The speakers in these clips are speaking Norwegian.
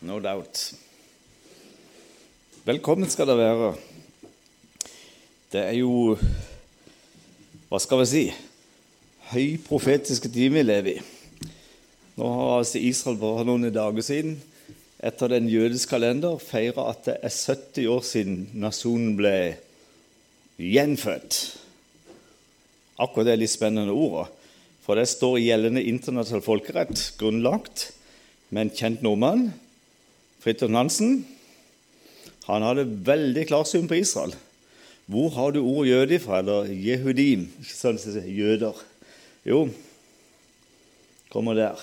No doubt. Velkommen skal det være. Det er jo Hva skal vi si? Høyprofetiske timer vi lever i. Nå har altså Israel bare noen dager siden etter den jødiske kalender feira at det er 70 år siden nasjonen ble gjenfødt. Akkurat det er litt spennende ordet. For det står gjeldende internasjonal folkerett, grunnlagt med en kjent nordmann, Fridtjof Nansen. Han hadde veldig klarsyn på Israel. Hvor har du ordet jøde fra? Eller jehudim? Ikke sånn som jøder. Jo, kommer der.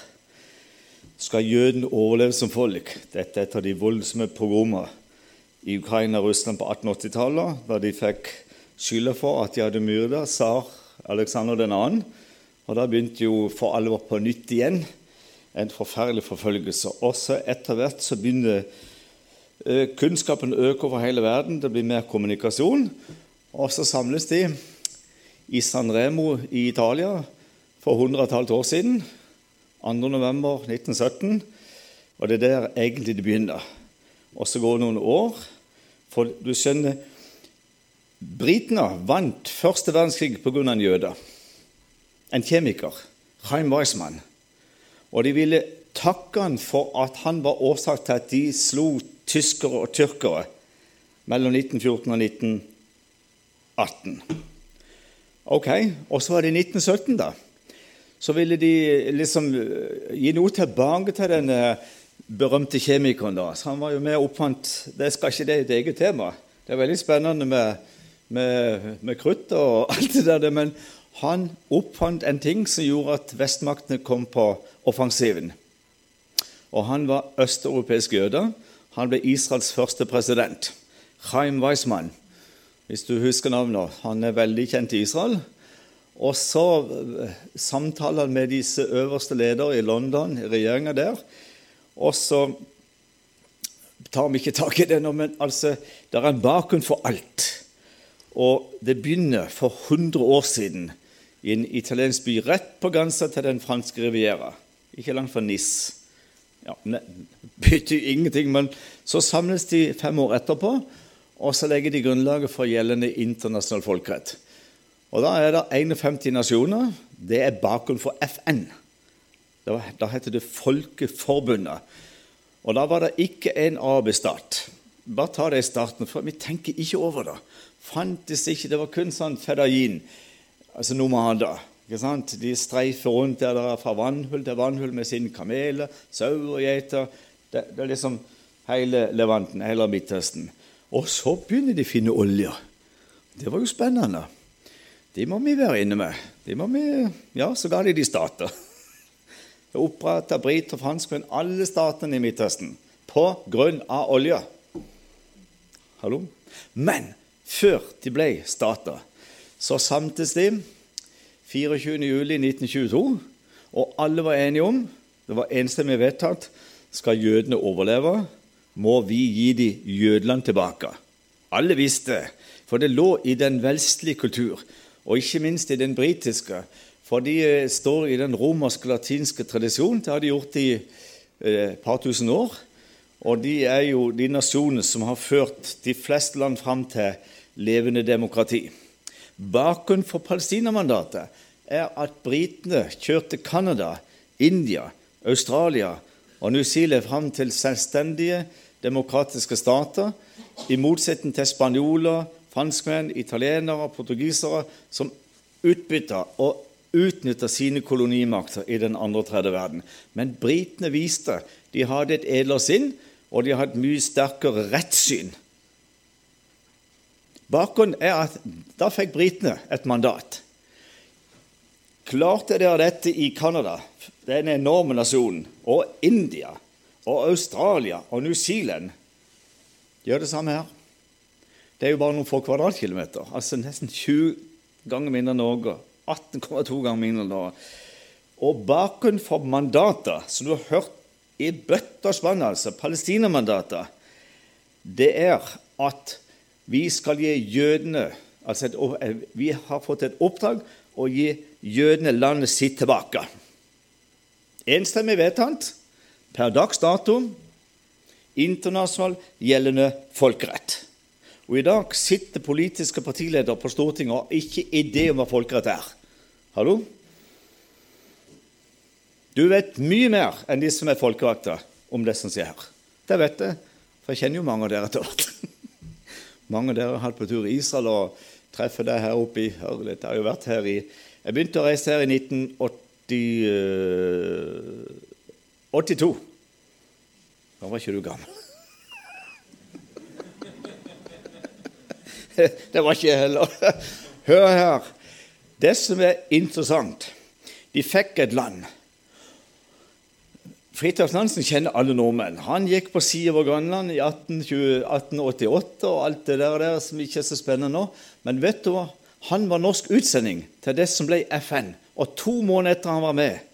Skal jødene overleve som folk? Dette er et av de voldsomme programmene i Ukraina og Russland på 1880-tallet, da de fikk skylda for at de hadde myrda tsar Aleksander 2. Og da begynte jo for alvor på nytt igjen en forferdelig forfølgelse. Også etter hvert så begynner eh, kunnskapen å øke over hele verden. Det blir mer kommunikasjon. Og så samles de i San Remo i Italia for 100 år siden. 2.11.1917. Og det er der egentlig det begynner. Og så går det noen år. For du skjønner Britene vant første verdenskrig pga. en jøde. En kjemiker. Chaim Weissmann. Og de ville takke han for at han var årsak til at de slo tyskere og tyrkere mellom 1914 og 1918. Ok, Og så var det i 1917, da. Så ville de liksom eh, gi noe tilbake til den berømte kjemikeren. da. Så han var jo med og oppfant Det skal ikke det et eget tema. Det er veldig spennende med, med, med krutt og alt det der, men han oppfant en ting som gjorde at vestmaktene kom på offensiven. Og Han var østeuropeisk jøde. Han ble Israels første president. Chaim Weissmann, hvis du husker navnet. Han er veldig kjent i Israel. Og så eh, samtaler han med disse øverste ledere i London, i regjeringa der. Og så tar vi ikke tak i det nå, men altså, det er en bakgrunn for alt. Og det begynner for 100 år siden i en italiensk by rett på grensa til den franske riviera, ikke langt fra Nis. Ja, det betyr ingenting, men så samles de fem år etterpå, og så legger de grunnlaget for gjeldende internasjonal folkerett. Og Da er det 51 nasjoner. Det er bakgrunnen for FN. Da heter det Folkeforbundet. Og Da var det ikke en AB-stat. Bare ta det i starten, for vi tenker ikke over det. Fantes ikke, Det var kun sånn fedajin altså nomader. Ikke sant? De streifer rundt der, der fra vannhull til vannhull med sine kameler, sauer og geiter. Det, det, er liksom hele Levanten, hele Midtøsten. Og så begynner de å finne olje. Det var jo spennende. De må vi være inne med. De må vi, ja, Så ga de de stater. Oppretta briter franskmenn, alle statene i Midtøsten, på grunn av olje. Hallo? Men før de ble stater, så samtes de 24.07.1922, og alle var enige om det var enstemmig vedtatt skal jødene overleve, må vi gi de Jødeland tilbake. Alle visste, for det lå i den vestlige kultur, og ikke minst i den britiske. For de eh, står i den romersk-latinske tradisjonen. Det har de gjort i et eh, par tusen år. Og de er jo de nasjonene som har ført de fleste land fram til levende demokrati. Bakgrunnen for Palestina-mandatet er at britene kjørte Canada, India, Australia og New Zealand fram til selvstendige demokratiske stater, i motsetning til spanjoler, franskmenn, italienere og portugisere, som utbytta og utnytta sine kolonimakter i den andre og tredje verden. Men britene viste de hadde et edlere sinn, og de hadde et mye sterkere rettssyn Bakgrunnen er at da fikk britene et mandat. Klarte dere dette i Canada, den enorme nasjonen, og India og Australia og New Zealand Gjør det samme her. Det er jo bare noen få kvadratkilometer. Altså nesten 20 ganger mindre enn Norge. 18,2 ganger mindre enn Norge. Og bakgrunnen for mandater, som du har hørt i bøtter og spann, altså Palestina-mandater, det er at vi skal gi jødene altså et, eh, Vi har fått et oppdrag å gi jødene landet sitt tilbake. Enstemmig vedtatt per dags dato internasjonal gjeldende folkerett. Og I dag sitter politiske partiledere på Stortinget og har ikke idé om hva folkerett er. Hallo? Du vet mye mer enn de som er folkevalgte, om det som skjer her. Det vet jeg, for jeg kjenner jo mange av dere etter hvert. mange av dere har hatt på tur i Israel og treffer deg her oppe i Ørlet. Jeg Jeg begynte å reise her i 1982. Da var ikke du gammel. det var ikke jeg heller. Hør her. Det som er interessant De fikk et land. Fridtjof Nansen kjenner alle nordmenn. Han gikk på sida over Grønland i 1888 og alt det der, der som ikke er så spennende nå. Men vet du hva? Han var norsk utsending til det som ble FN. Og to måneder etter han var med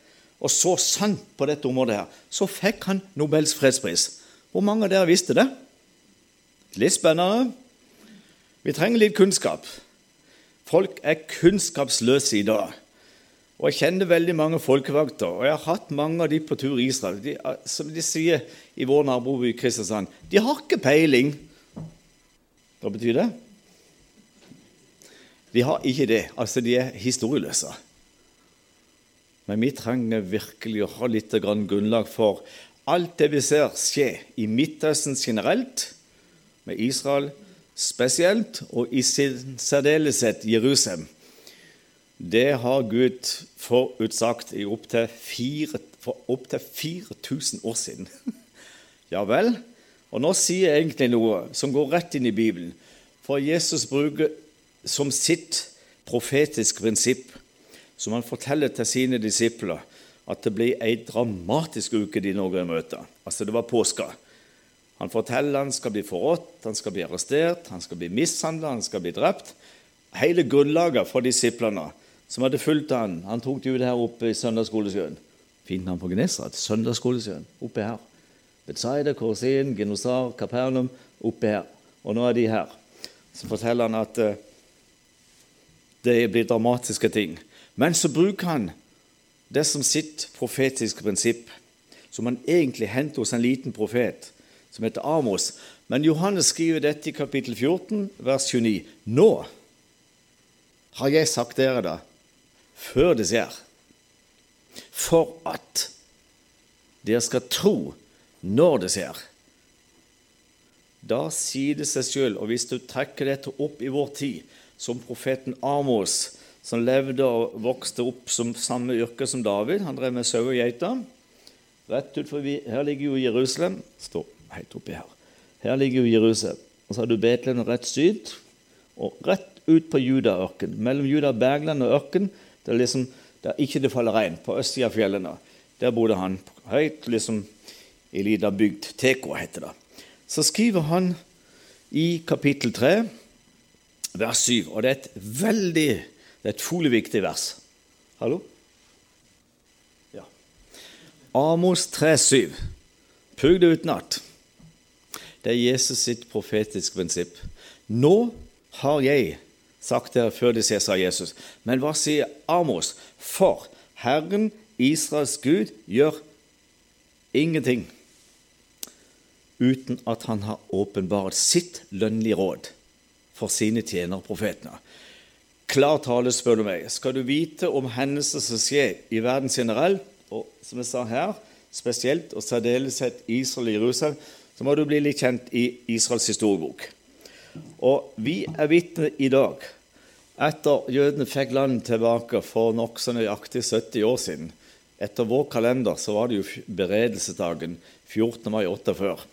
og så sant på dette området, her, så fikk han Nobels fredspris. Hvor mange av dere visste det? Litt spennende. Vi trenger litt kunnskap. Folk er kunnskapsløse i dag. Og Jeg kjenner veldig mange folkevakter, og jeg har hatt mange av de på tur i Israel. De, som de sier i vår naboby Kristiansand de har ikke peiling. Hva betyr det? De har ikke det. Altså, de er historieløse. Men vi trenger virkelig å ha litt grunnlag for alt det vi ser skje i Midtøsten generelt, med Israel spesielt, og i særdeleshet Jerusalem. Det har Gud forutsagt i opptil opp 4000 år siden. ja vel? Og nå sier jeg egentlig noe som går rett inn i Bibelen. For Jesus bruker som sitt profetiske prinsipp, som han forteller til sine disipler, at det blir ei dramatisk uke de nå går i møte. Altså, det var påska. Han forteller han skal bli forrådt, han skal bli arrestert, han skal bli mishandla, han skal bli drept. Hele grunnlaget for disiplene som hadde fulgt han, han tok det ut her oppe i Søndagsskolesjøen. Fint navn på Genesrat. Søndagsskolesjøen. Oppe her. Betzaida, Korsin, Genosar, Kapernaum. Oppe her. Og nå er de her. Så forteller han at uh, det blir dramatiske ting. Men så bruker han det som sitt profetiske prinsipp, som han egentlig henter hos en liten profet som heter Amos. Men Johannes skriver dette i kapittel 14, vers 29. Nå har jeg sagt dere det, før det skjer, for at dere skal tro når det skjer. Da sier det seg sjøl, og hvis du trekker dette opp i vår tid, som profeten Amos, som levde og vokste opp som samme yrke som David Han drev med sau og geiter. Rett ut Her ligger jo Jerusalem. står helt oppi her. Her ligger jo Jerusalem. Og så har du Betlehem rett syd, og rett ut på Judaørken. Mellom Juda, Bergland og ørken, der, liksom, der ikke det faller regn, på østsida av fjellene. Der bodde han høyt, liksom i lita bygd. Teko heter det. Så skriver han i kapittel 3, vers 7, og det er et veldig det er et utrolig viktig vers. Hallo? Ja. Amos 3, 7. Pugg det utenat. Det er Jesus sitt profetiske prinsipp. Nå har jeg sagt det før de ses sa Jesus. Men hva sier Amos? For Herren, Israels Gud, gjør ingenting uten at han har åpenbart sitt lønnlige råd for sine tjenere, profetene. Klar tale, spør du meg. Skal du vite om hendelser som skjer i verden generelt, og som jeg sa her, spesielt og særdeleshet Israel og Jerusalem, så må du bli litt kjent i Israels historiebok. Og vi er vitne i dag, etter jødene fikk landet tilbake for nokså nøyaktig 70 år siden. Etter vår kalender så var det jo beredelsesdagen 14. mai 48.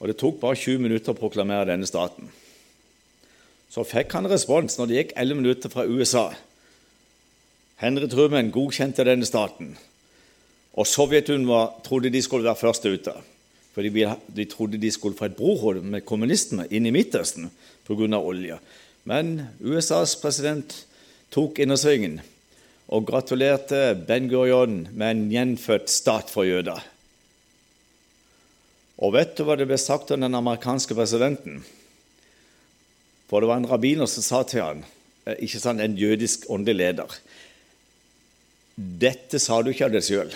Og det tok bare 20 minutter å proklamere denne staten. Så fikk han respons når det gikk 11 minutter fra USA. Henry Truman godkjente denne staten. Og Sovjetunionen trodde de skulle være først ute. Fordi de trodde de skulle få et brohold med kommunistene inn i Midtøsten pga. olje. Men USAs president tok innersvingen og gratulerte Ben Gurion med en gjenfødt stat for jøder. Og vet du hva det ble sagt om den amerikanske presidenten? For det var en rabbiner som sa til han, eh, ikke sant, en jødisk åndelig leder Dette sa du ikke av deg sjøl.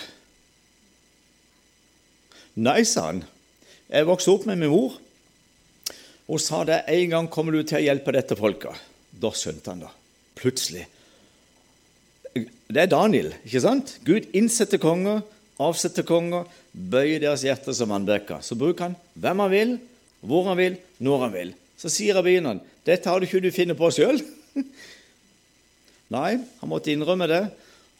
Nei, sa han, Jeg vokste opp med min mor. Hun sa det en gang kommer du til å hjelpe dette folket. Da skjønte han det. Plutselig. Det er Daniel, ikke sant? Gud innsetter konger, avsetter konger, bøyer deres hjerter som vannbekker. Så bruker han hvem han vil, hvor han vil, når han vil. Så sier rabbineren dette har du ikke du funnet på sjøl. Nei, han måtte innrømme det.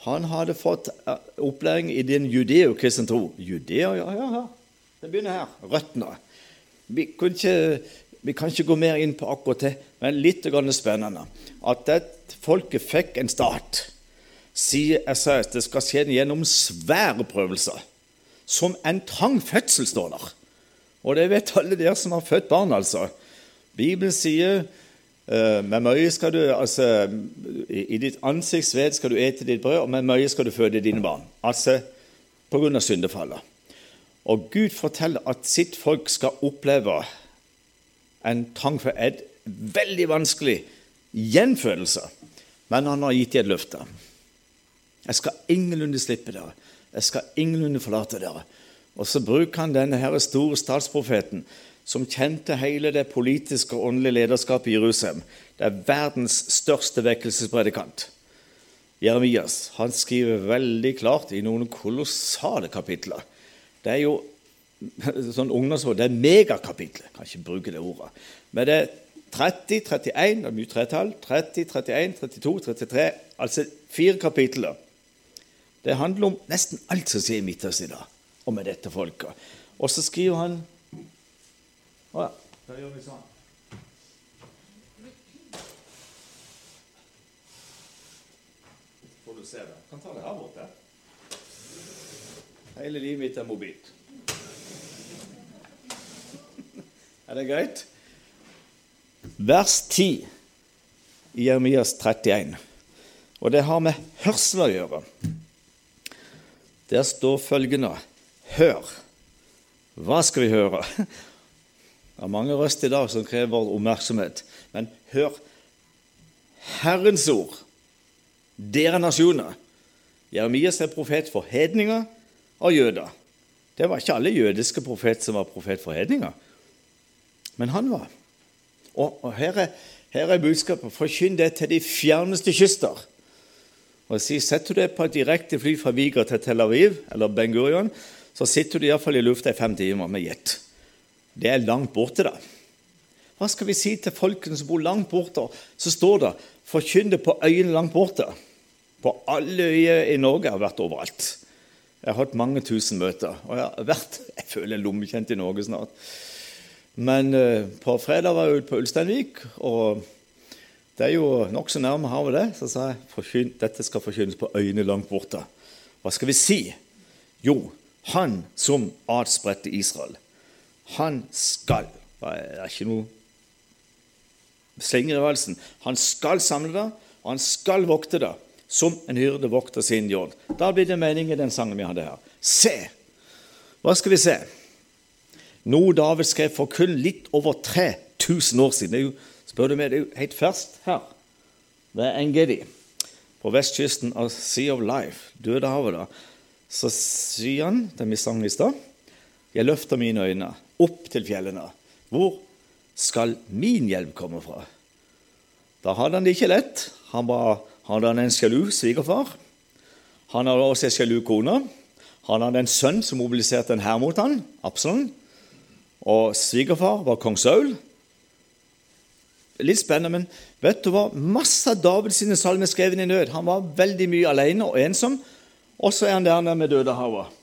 Han hadde fått eh, opplæring i din judeokristen tro. Judeo, ja, ja, ja. Det begynner her. Røttene. Vi, vi, kan ikke gå mer inn på akkurat det, men litt spennende. At det folket fikk en stat, sier SAS, det skal skje gjennom svære prøvelser. Som en trang fødsel, står der. Og det vet alle dere som har født barn, altså. Bibelen sier med mye skal du, altså, i, ditt ditt ansiktsved skal du ete ditt brød, og med møye skal du føde dine barn. Altså pga. syndefallet. Og Gud forteller at sitt folk skal oppleve en trang for et veldig vanskelig gjenfødelse. Men han har gitt dem et løfte. Jeg skal ingenlunde slippe dere. Jeg skal ingenlunde forlate dere. Og så bruker han denne her store statsprofeten som kjente hele det politiske og åndelige lederskapet i Jerusalem. Det er verdens største vekkelsespredikant. Jeremias han skriver veldig klart i noen kolossale kapitler. Det er jo sånn ungdomsråd, det er megakapitler. Kan ikke bruke det ordet. Men det er 30, 31, det er mye tretall, 30, 31, 32, 33 Altså fire kapitler. Det handler om nesten alt som skjer i Midtøsten i dag, og med dette folket. Og så skriver han å ja. Da gjør vi sånn. Får du se det. Kan ta det her borte. Hele livet mitt er mobilt. er det greit? Vers 10 i Jeremias 31. Og det har med hørsel å gjøre. Der står følgende Hør. Hva skal vi høre? Det er mange røster i dag som krever oppmerksomhet. Men hør Herrens ord, dere nasjoner. Jeremias er profet for hedninger og jøder. Det var ikke alle jødiske profeter som var profet for hedninger, men han var. Og, og her, er, her er budskapet forkynn det til de fjerneste kyster. Og si, Setter du deg på et direkte fly fra Viga til Tel Aviv eller Ben Gurion, så sitter du iallfall i lufta i fem timer med jet det er langt borte, da. Hva skal vi si til folkene som bor langt borte? Så står det 'forkynn på øyene langt borte'. På alle øyer i Norge. Jeg har vært overalt. Jeg har hatt mange tusen møter. Og jeg har vært jeg føler lommekjent i Norge snart. Men uh, på fredag var jeg ute på Ulsteinvik, og det er jo nokså nærme havet, det. Så sa jeg dette skal forkynnes på øyene langt borte. Hva skal vi si? Jo, han som adspredte Israel. Han skal Det er ikke noe slenger i valsen. Han skal samle det, og han skal vokte det, som en hyrde vokter sin jord. Da blir det mening i den sangen vi hadde her. Se! Hva skal vi se? Noe David skrev for kun litt over 3000 år siden. Det er jo, spør du meg, det er jo helt ferskt her. Det er Engedi på vestkysten av Sea of Life, Dødehavet. da. Så sier han, den vi sang i stad, jeg løfter mine øyne opp til fjellene. Hvor skal min hjelp komme fra? Da hadde han det ikke lett. Han var, hadde han en sjalu svigerfar. Han hadde også en sjalu kone. Han hadde en sønn som mobiliserte en hær mot han, Absalon. Og svigerfar var kong Saul. Litt spennende, men vet du hva? Masse av Davids salmer skrevet i nød. Han var veldig mye alene og ensom. Og så er han der nede med Dødehavet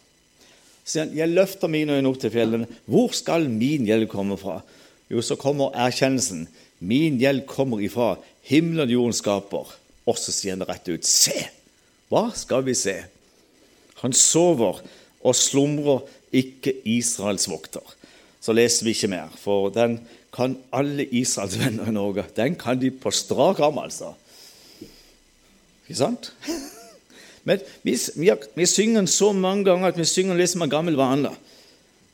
sier han, 'Jeg løfter mine øyne opp til fjellene. Hvor skal min hjelp komme fra?' Jo, så kommer erkjennelsen. Min hjelp kommer ifra himmelen og jorden skaper. Og så sier han rett ut. Se! Hva skal vi se? Han sover og slumrer ikke Israels vokter. Så leser vi ikke mer, for den kan alle Israels venner i Norge. Den kan de på strak arm, altså. Ikke sant? Men vi, vi, vi, synger den så mange ganger at vi synger litt som en gammel vane.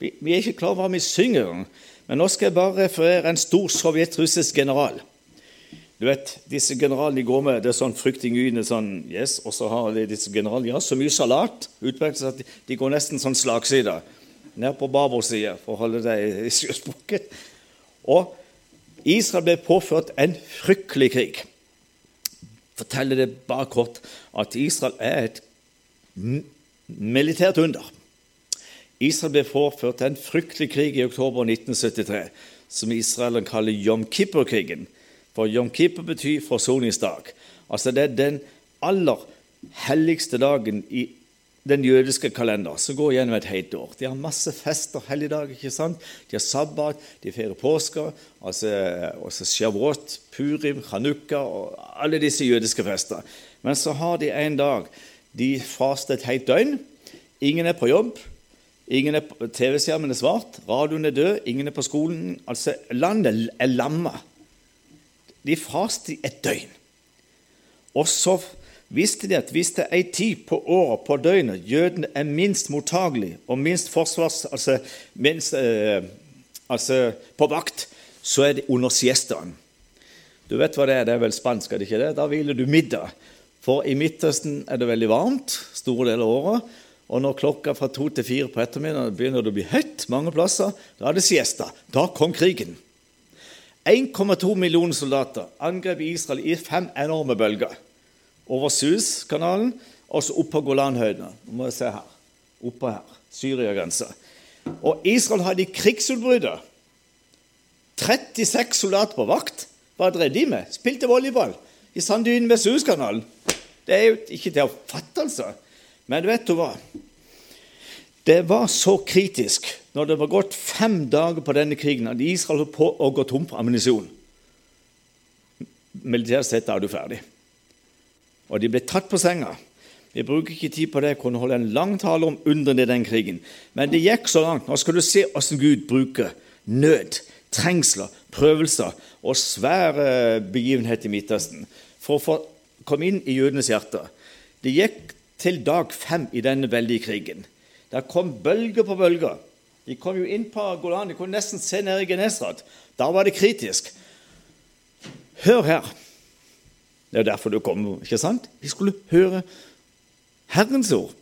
Vi, vi, er ikke klar over hva vi synger. Men nå skal jeg bare referere en stor sovjetrussisk general. Du vet, Disse generalene de går med det er sånn fryktinngytende sånn, yes, og så har de disse generalene ja, så mye salat utmerket at de, går nesten sånn slagside. ned på babordsida, for å holde deg i sjøspråket. Og Israel ble påført en fryktelig krig. Forteller det bare kort at Israel er et militært under. Israel ble påført en fryktelig krig i oktober 1973, som israelerne kaller Yom Kippur-krigen. For Yom Kippur betyr forsoningsdag. Altså Det er den aller helligste dagen i den jødiske kalender, som går gjennom et helt år. De har masse fester, helligdager, ikke sant? De har sabbat, de feirer påske, altså, altså Shavuot, Purim, Hanukka og alle disse jødiske fester. Men så har de en dag de faster et helt døgn. Ingen er på jobb. Er TV-skjermen er svart, radioen er død, ingen er på skolen. Altså, Landet er lamma. De faster et døgn. Og så visste de at hvis det er ei tid på året, på døgnet, jødene er minst mottagelig og minst forsvars... Altså, minst, eh, altså på vakt, så er det under siestaen. Du vet hva det er? Det er vel spansk, er det ikke det? Da hviler du middag. For i Midtøsten er det veldig varmt store deler av året. Og når klokka fra to til fire på ettermiddagen begynner det å bli høyt mange plasser, da er det siesta. Da kom krigen. 1,2 millioner soldater angrep Israel i fem enorme bølger. Over Suez-kanalen og så opp på Golanhøydene. Nå må jeg se her. Oppå her. Syria-grensa. Og Israel hadde krigsutbruddet. 36 soldater på vakt. Hva drev de med? Spilte volleyball i sanddynen ved Suezkanalen. Det er jo ikke til å fatte, altså. Men vet du hva? Det var så kritisk når det var gått fem dager på denne krigen at Israel holdt på å gå tom for ammunisjon. Militært sett er du ferdig. Og de ble tatt på senga. Vi bruker ikke tid på det, jeg kunne holde en lang tale om undrene i den krigen. Men det gikk så langt. Nå skal du se hvordan Gud bruker nød, trengsler, prøvelser og svære begivenheter i Midtøsten for å få komme inn i jødenes hjerter. Det gikk til dag fem i denne veldige krigen. Der kom bølger på bølger. De kom jo inn på Golan, de kunne nesten se ned i Genesrat. Da var det kritisk. Hør her. Det er derfor du kom, ikke sant? Vi skulle høre Herrens ord.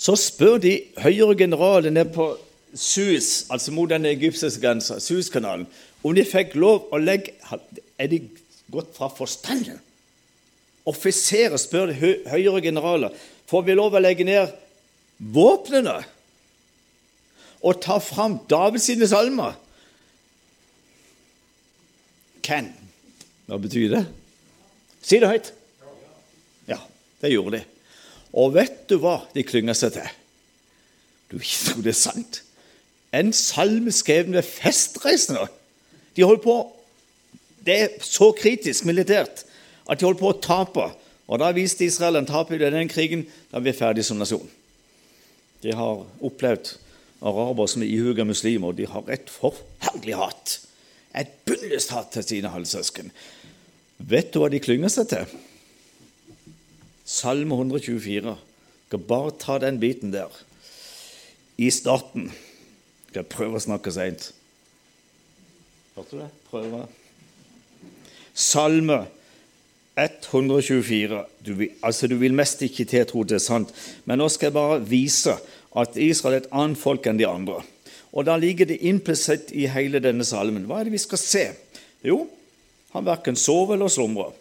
Så spør de høyere generalene på Suez, altså mot den egyptiske grensa, Suezkanalen, om de fikk lov å legge Er de gått fra forstanden? Offiserer spør de høyere generaler får vi lov å legge ned våpnene og ta fram Davids sine salmer. Hvem? Hva betyr det? Si det høyt. Ja, det gjorde de. Og vet du hva de klynga seg til? Du tror det er sant? En salme skrevet med festreisende. De holdt på Det er så kritisk militært at de holdt på å tape. Og Da viste Israel en tap i denne krigen. Da er vi ferdige som nasjon. De har opplevd araber som er ihuga muslimer. De har et forferdelig hat. Et bunnløst hat til sine halvsøsken. Vet du hva de klynger seg til? Salme 124. Jeg skal bare ta den biten der. I starten skal prøve å snakke seint. Hørte du det? Prøve. Salme 124. Du vil, altså, du vil mest ikke til tro det er sant, men nå skal jeg bare vise at Israel er et annet folk enn de andre. Og Da ligger det implisitt i hele denne salmen. Hva er det vi skal se? Jo, han verken sover eller slumrer.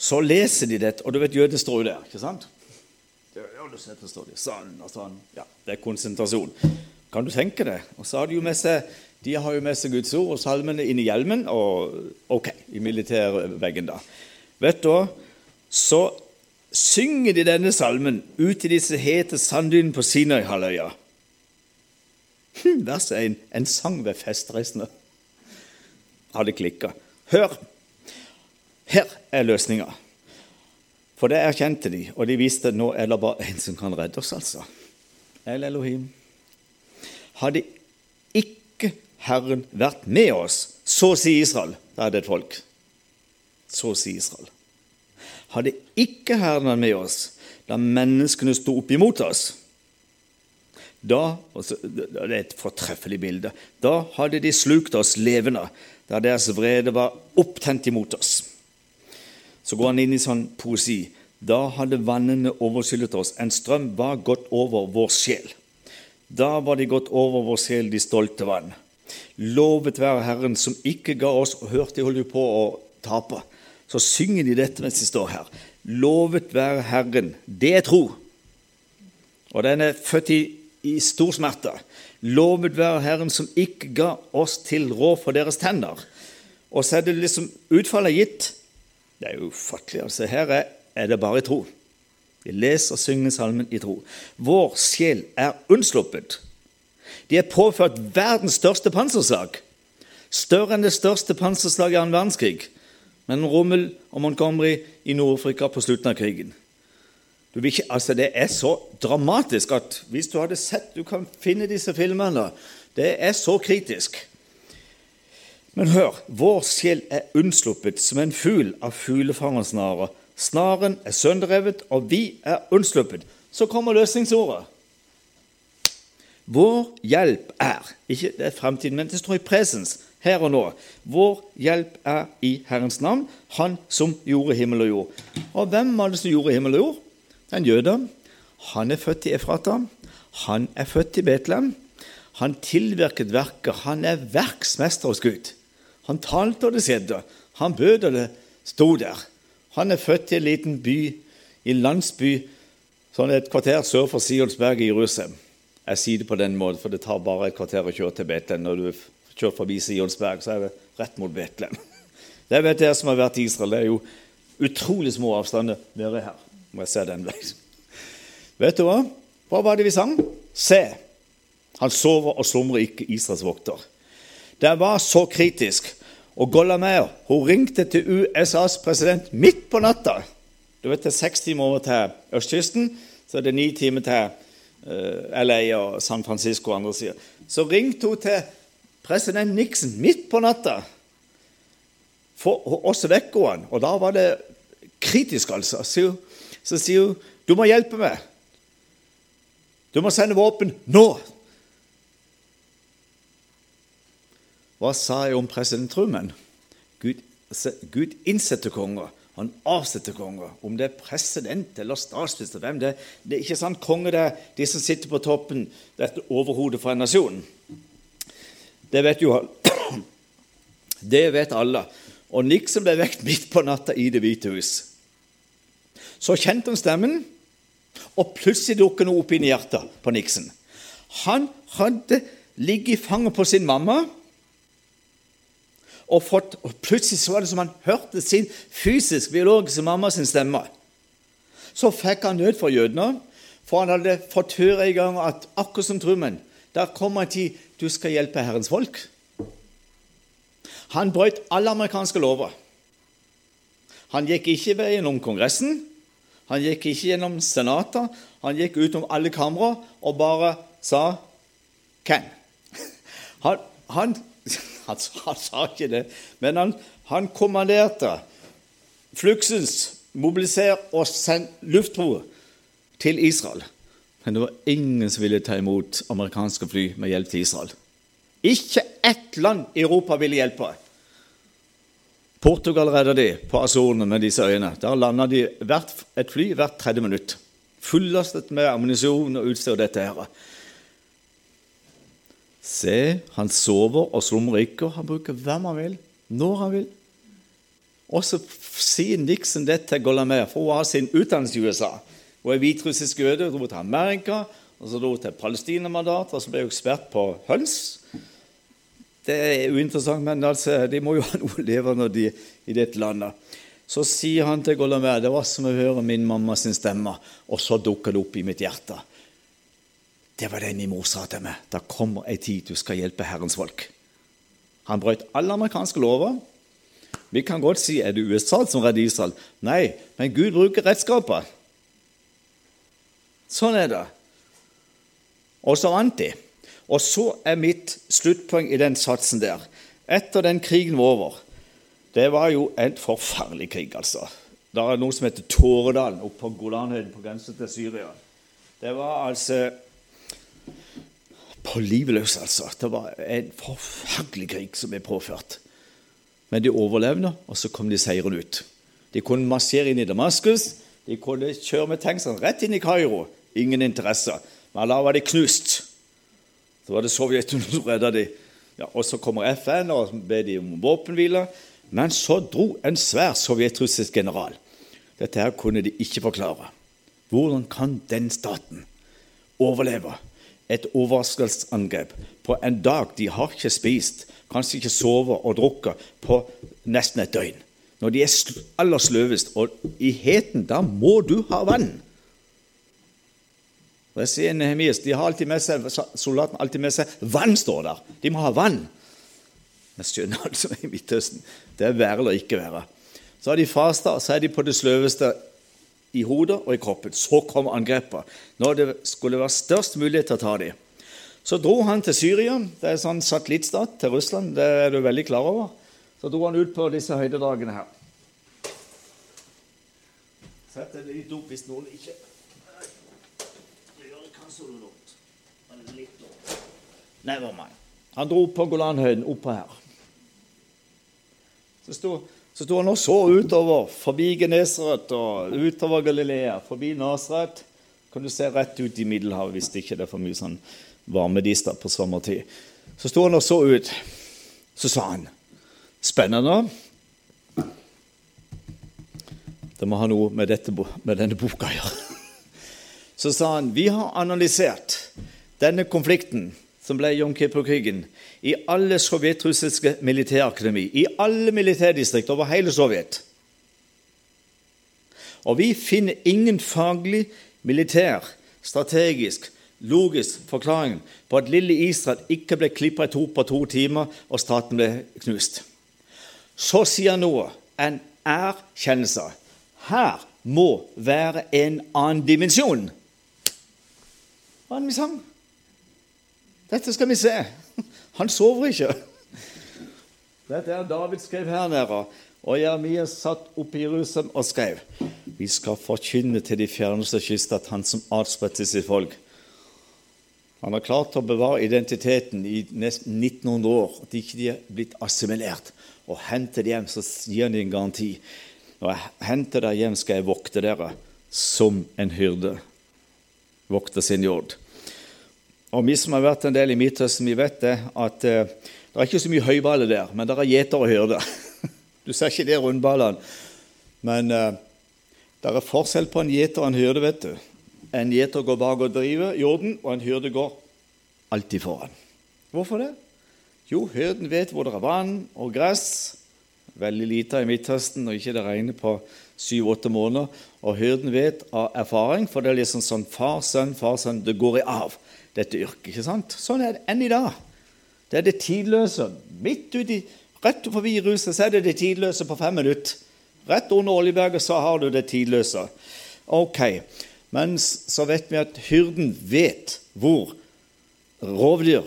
Så leser de dette, og du vet jøder står jo der, ikke sant? Det står det sånn og sånn. Ja, Det er konsentrasjon. Kan du tenke det? Og så har de jo med seg de har jo med seg Guds ord og salmene inn i hjelmen, og ok, i militærveggen, da. Vet du, så synger de denne salmen ut i disse hete sanddynene på Sinøyhalvøya. Hm, er en, en sang ved festreisende. Hadde klikka. Hør! Her er løsninga. For det erkjente de, og de visste at nå er det bare én som kan redde oss, altså. El Elohim. Hadde ikke Herren vært med oss, så sier Israel Da er det et folk. Så sier Israel. Hadde ikke Herren vært med oss da menneskene sto opp imot oss, da Det er et fortreffelig bilde. Da hadde de slukt oss levende, da deres vrede var opptent imot oss. Så går han inn i sånn poesi. Da hadde vannene overskyllet oss. En strøm var gått over vår sjel. Da var de gått over vår sjel, de stolte vann. Lovet være Herren som ikke ga oss Og hørte de holdt på å tape. Så synger de dette mens de står her. Lovet være Herren. Det er tro. Og den er født i, i stor smerte. Lovet være Herren som ikke ga oss til råd for deres tenner. Og så er det liksom utfallet gitt. Det er ufattelig. altså. Her er, det bare tro. Vi leser og synger salmen i tro. Vår sjel er unnsluppet. De er påført verdens største panserslag. Større enn det største panserslaget i annen verdenskrig mellom Rommel og Montgomery i Nord-Afrika på slutten av krigen. Ikke, altså det er så dramatisk at hvis du hadde sett Du kan finne disse filmene. Det er så kritisk. Men hør, vår sjel er unnsluppet som en fugl av fuglefangersnare. Snaren er sønderrevet, og vi er unnsluppet. Så kommer løsningsordet. Vår hjelp er Ikke det er fremtiden, men det står i presens her og nå. Vår hjelp er i Herrens navn, Han som gjorde himmel og jord. Og hvem var det som gjorde himmel og jord? En jøde. Han er født i Efrata. Han er født i Betlehem. Han tilvirket verker. Han er verksmester hos Gud. Han talte, og det skjedde. Han bød, og det sto der. Han er født i en liten by, i en landsby sånn et kvarter sør for Sionsberg i Jerusalem. Jeg sier det på den måten, for det tar bare et kvarter å kjøre til Betlehem. Når du kjører forbi Sionsberg, så er det rett mot Betlehem. Det vet dere som har vært i Israel. Det er jo utrolig små avstander nede her. Må jeg se den veien. Vet du hva? Hva var det vi sang? Se, han sover og slumrer ikke, Israels vokter. Det var så kritisk. Og Meir hun ringte til USAs president midt på natta. Du vet Det er seks timer over til østkysten, så er det ni timer til uh, eh, LA og San Francisco. andre sider. Så ringte hun til president Nixon midt på natta for også vekker han. Og da var det kritisk, altså. Så, så sier hun du må hjelpe meg. Du må sende våpen nå! Hva sa jeg om president Truman? Gud, Gud innsetter konger. Han avsetter konger. Om det er president eller statsminister hvem det, det er ikke sant konge det er de som sitter på toppen, dette overhodet for en nasjon. Det vet jo alle. Det vet alle. Og Nixon ble vekt midt på natta i Det hvite hus. Så kjente han stemmen, og plutselig dukket noe opp inn i hjertet på Nixon. Han hadde ligget i fanget på sin mamma, og, fått, og plutselig så var det som han hørte sin fysisk, biologiske mamma sin stemme. Så fikk han nød for jødene, for han hadde fått høre en gang at akkurat som trummen, der kommer en tid du skal hjelpe Herrens folk. Han brøt alle amerikanske lover. Han gikk ikke veien om Kongressen, han gikk ikke gjennom Senatet. Han gikk utom alle kamre og bare sa 'Ken'. Han, han, han, han, sa ikke det, men han, han kommanderte fluksens mobiliser og send luftbro til Israel. Men det var ingen som ville ta imot amerikanske fly med hjelp til Israel. Ikke ett land i Europa ville hjelpe. Portugal redda de på Azorene med disse øyene. Der landa de et fly hvert tredje minutt. Fullastet med ammunisjon og utstyr. dette her. Se, han sover og slumrer ikke. Han bruker hvem han vil, når han vil. Og så sier Nixon det til Golamer, for hun har sin utdannelse i USA. Hun er hviterussisk jøde, dro til Amerika, og så dro til Palestina-mandat, og så ble hun ekspert på høns. Det er uinteressant, men altså, de må jo ha noe å leve når de i dette landet. Så sier han til Golamer det var som å høre min mamma sin stemme, og så dukker det opp i mitt hjerte. Det var det min mor sa til meg. Da kommer ei tid du skal hjelpe Herrens folk. Han brøt alle amerikanske lover. Vi kan godt si er det USA som redder Israel. Nei, men Gud bruker redskaper. Sånn er det. Og så vant de. Og så er mitt sluttpoeng i den satsen der. Etter den krigen var over Det var jo en forferdelig krig, altså. Det er noe som heter Tåredalen oppe på Golanhøyden på grensen til Syria. Det var altså På livet løs, altså. Det var en forferdelig krig som ble påført. Men de overlevde, og så kom de seirende ut. De kunne marsjere inn i Damaskus, De kunne kjøre med tanksene rett inn i Kairo. Ingen interesse. Men da var de knust. Så var det Sovjetunionen som redda dem. Ja, og Så kommer FN og ber de om våpenhvile. Men så dro en svær sovjetrussisk general. Dette her kunne de ikke forklare. Hvordan kan den staten overleve et overraskelsesangrep på en dag de har ikke spist, kanskje ikke sovet og drukket på nesten et døgn? Når de er aller sløvest, og i heten, da må du ha vann. Og jeg sier Nehemias, de har alltid med seg, Soldaten har alltid med seg vann, står der. De må ha vann. Jeg skjønner altså i Midtøsten. Det er være eller ikke være. Så har de fasta, og så er de på det sløveste i hodet og i kroppen. Så kom angrepet. Når det skulle være størst mulighet til å ta dem. Så dro han til Syria. Det er en sånn satellittstat til Russland. Det er du veldig klar over. Så dro han ut på disse høydedragene her. Sett deg litt opp hvis noen ikke Never mind. Han dro på Golanhøyden oppå her. Så sto, så sto, han og så utover, forbi Genesaret og utover Galilea, forbi Nasaret. Kan du se rett ut i Middelhavet hvis det ikke er for mye sånn varmedister på sommertid. Så sto han og så ut. Så sa han Spennende. Det må ha noe med, dette, med denne boka å gjøre. Så sa han vi har analysert denne konflikten som ble Jom Kippur-krigen, i alle sovjetrussiske militærakademi, i alle militærdistrikter over hele Sovjet. Og vi finner ingen faglig, militær, strategisk, logisk forklaring på at lille Israel ikke ble klippa i to på to timer og staten ble knust. Så sier noe en erkjennelse. Her må være en annen dimensjon. Hva er det vi sang? Dette skal vi se. Han sover ikke. Dette er David skrev her nede. Og Jeremias satt oppe i Jerusalem og skrev Vi skal forkynne til de fjerneste kyster at han som adspredte sitt folk. Han har klart å bevare identiteten i nesten 1900 år, at de ikke er blitt assimilert. Og henter hjem, så gir han en garanti. Når jeg henter dere hjem, skal jeg vokte dere som en hyrde vokter sin jord. Og Vi som har vært en del i Midtøsten, vi vet det, at eh, det er ikke så mye høyballer der, men det er gjeter og hyrder. Du ser ikke de rundballene. Men eh, det er forskjell på en gjeter og en hyrde, vet du. En gjeter går bak og driver jorden, og en hyrde går alltid foran. Hvorfor det? Jo, hyrden vet hvor det er vann og gress. Veldig lite i Midtøsten når ikke det regner på syv-åtte måneder. Og hyrden vet av erfaring, for det er liksom sånn far-sønn, far-sønn, det går i arv dette yrket. ikke sant? Sånn er det enn i dag. Det er det tidløse. Midt uti, Rett forbi ruset så er det det tidløse på fem minutter. Rett under Oljeberget så har du det tidløse. Ok, Men så vet vi at hyrden vet hvor rovdyr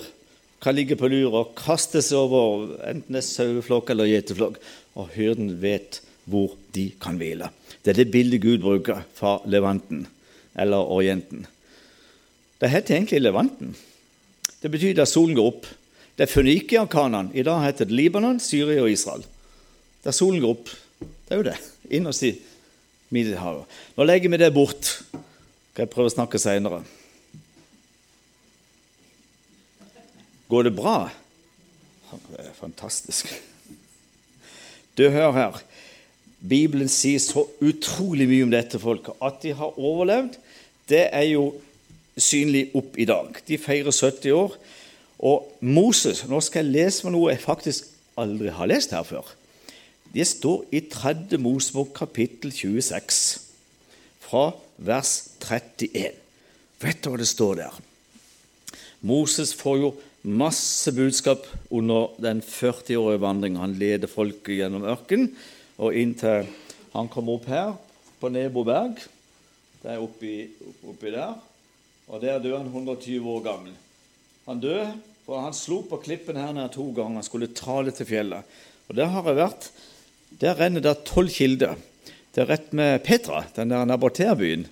kan ligge på lur og kaste seg over enten det er saueflokk eller gjeteflokk. Og hyrden vet hvor de kan hvile. Det er det bildet Gud bruker fra Levanten, eller Orienten. Det heter egentlig Levanten. Det betyr at solen går opp. Det er Fønikia-Kanan. I dag heter det Libanon, Syria og Israel. Der solen går opp. Det er jo det. Innerst i Middelhavet. Nå legger vi det bort. Skal jeg prøve å snakke seinere. Går det bra? Det er fantastisk. Du, hør her. Bibelen sier så utrolig mye om dette folket. At de har overlevd, det er jo synlig opp i dag. De feirer 70 år. Og Moses Nå skal jeg lese med noe jeg faktisk aldri har lest her før. Det står i 3. Mosebok kapittel 26, fra vers 31. Vet du hva det står der? Moses får jo masse budskap under den 40-årige vandringen. Han leder folket gjennom ørkenen og inntil han kommer opp her, på Nebo berg. Det er oppi, oppi der. Og der døde han 120 år gammel. Han døde, for han slo på klippen her nede to ganger. Han skulle tale til fjellet. Og Der har jeg vært. Der renner det tolv kilder. Det er rett med Petra, den der naboterbyen.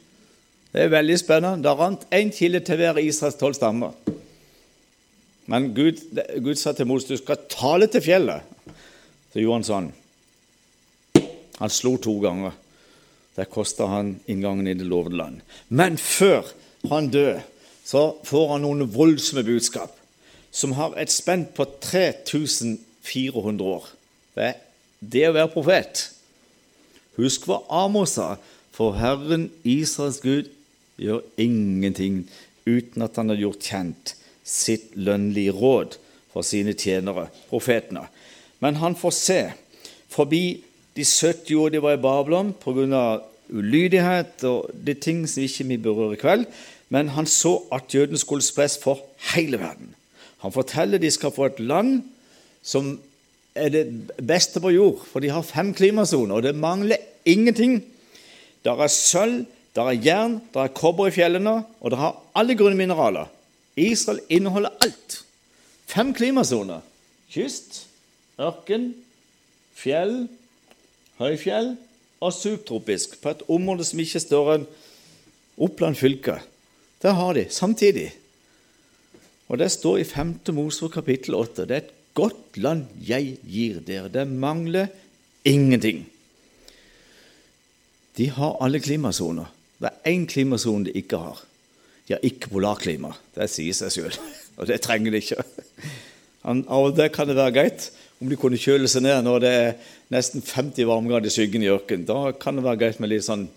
Det er veldig spennende. Det rant én kilde til hver Israels tolv stammer. Men Gud, Gud sa til Moses du skal tale til fjellet. Så gjorde han sånn. Han slo to ganger. Der kosta han inngangen i det lovede land. Men før han dør, så får han noen voldsomme budskap som har et spenn på 3400 år. Det er det å være profet. Husk hva Amos sa. For Herren Israels Gud gjør ingenting uten at han har gjort kjent sitt lønnlige råd for sine tjenere, profetene. Men han får se forbi de 70 år de var i Babylon pga. Ulydighet og de ting som ikke vi berører i kveld. Men han så at jødene skulle spres for hele verden. Han forteller de skal få et land som er det beste på jord, for de har fem klimasoner, og det mangler ingenting. Der er sølv, der er jern, der er kobber i fjellene, og der har alle grunne mineraler. Israel inneholder alt. Fem klimasoner. Kyst, ørken, fjell, høyfjell og subtropisk, på et område som ikke står en Oppland fylke. Der har de samtidig. Og Det står i 5. Mosebok kapittel 8. Det er et godt land jeg gir dere. Det mangler ingenting. De har alle klimasoner. Det er én klimasone de ikke har. De har ikke polarklima. Det sier seg sjøl. Og det trenger de ikke. Og til kan det være greit om de kunne kjøle seg ned når det er nesten 50 varmegrader i skyggen i ørkenen. Da kan det være greit med litt sånn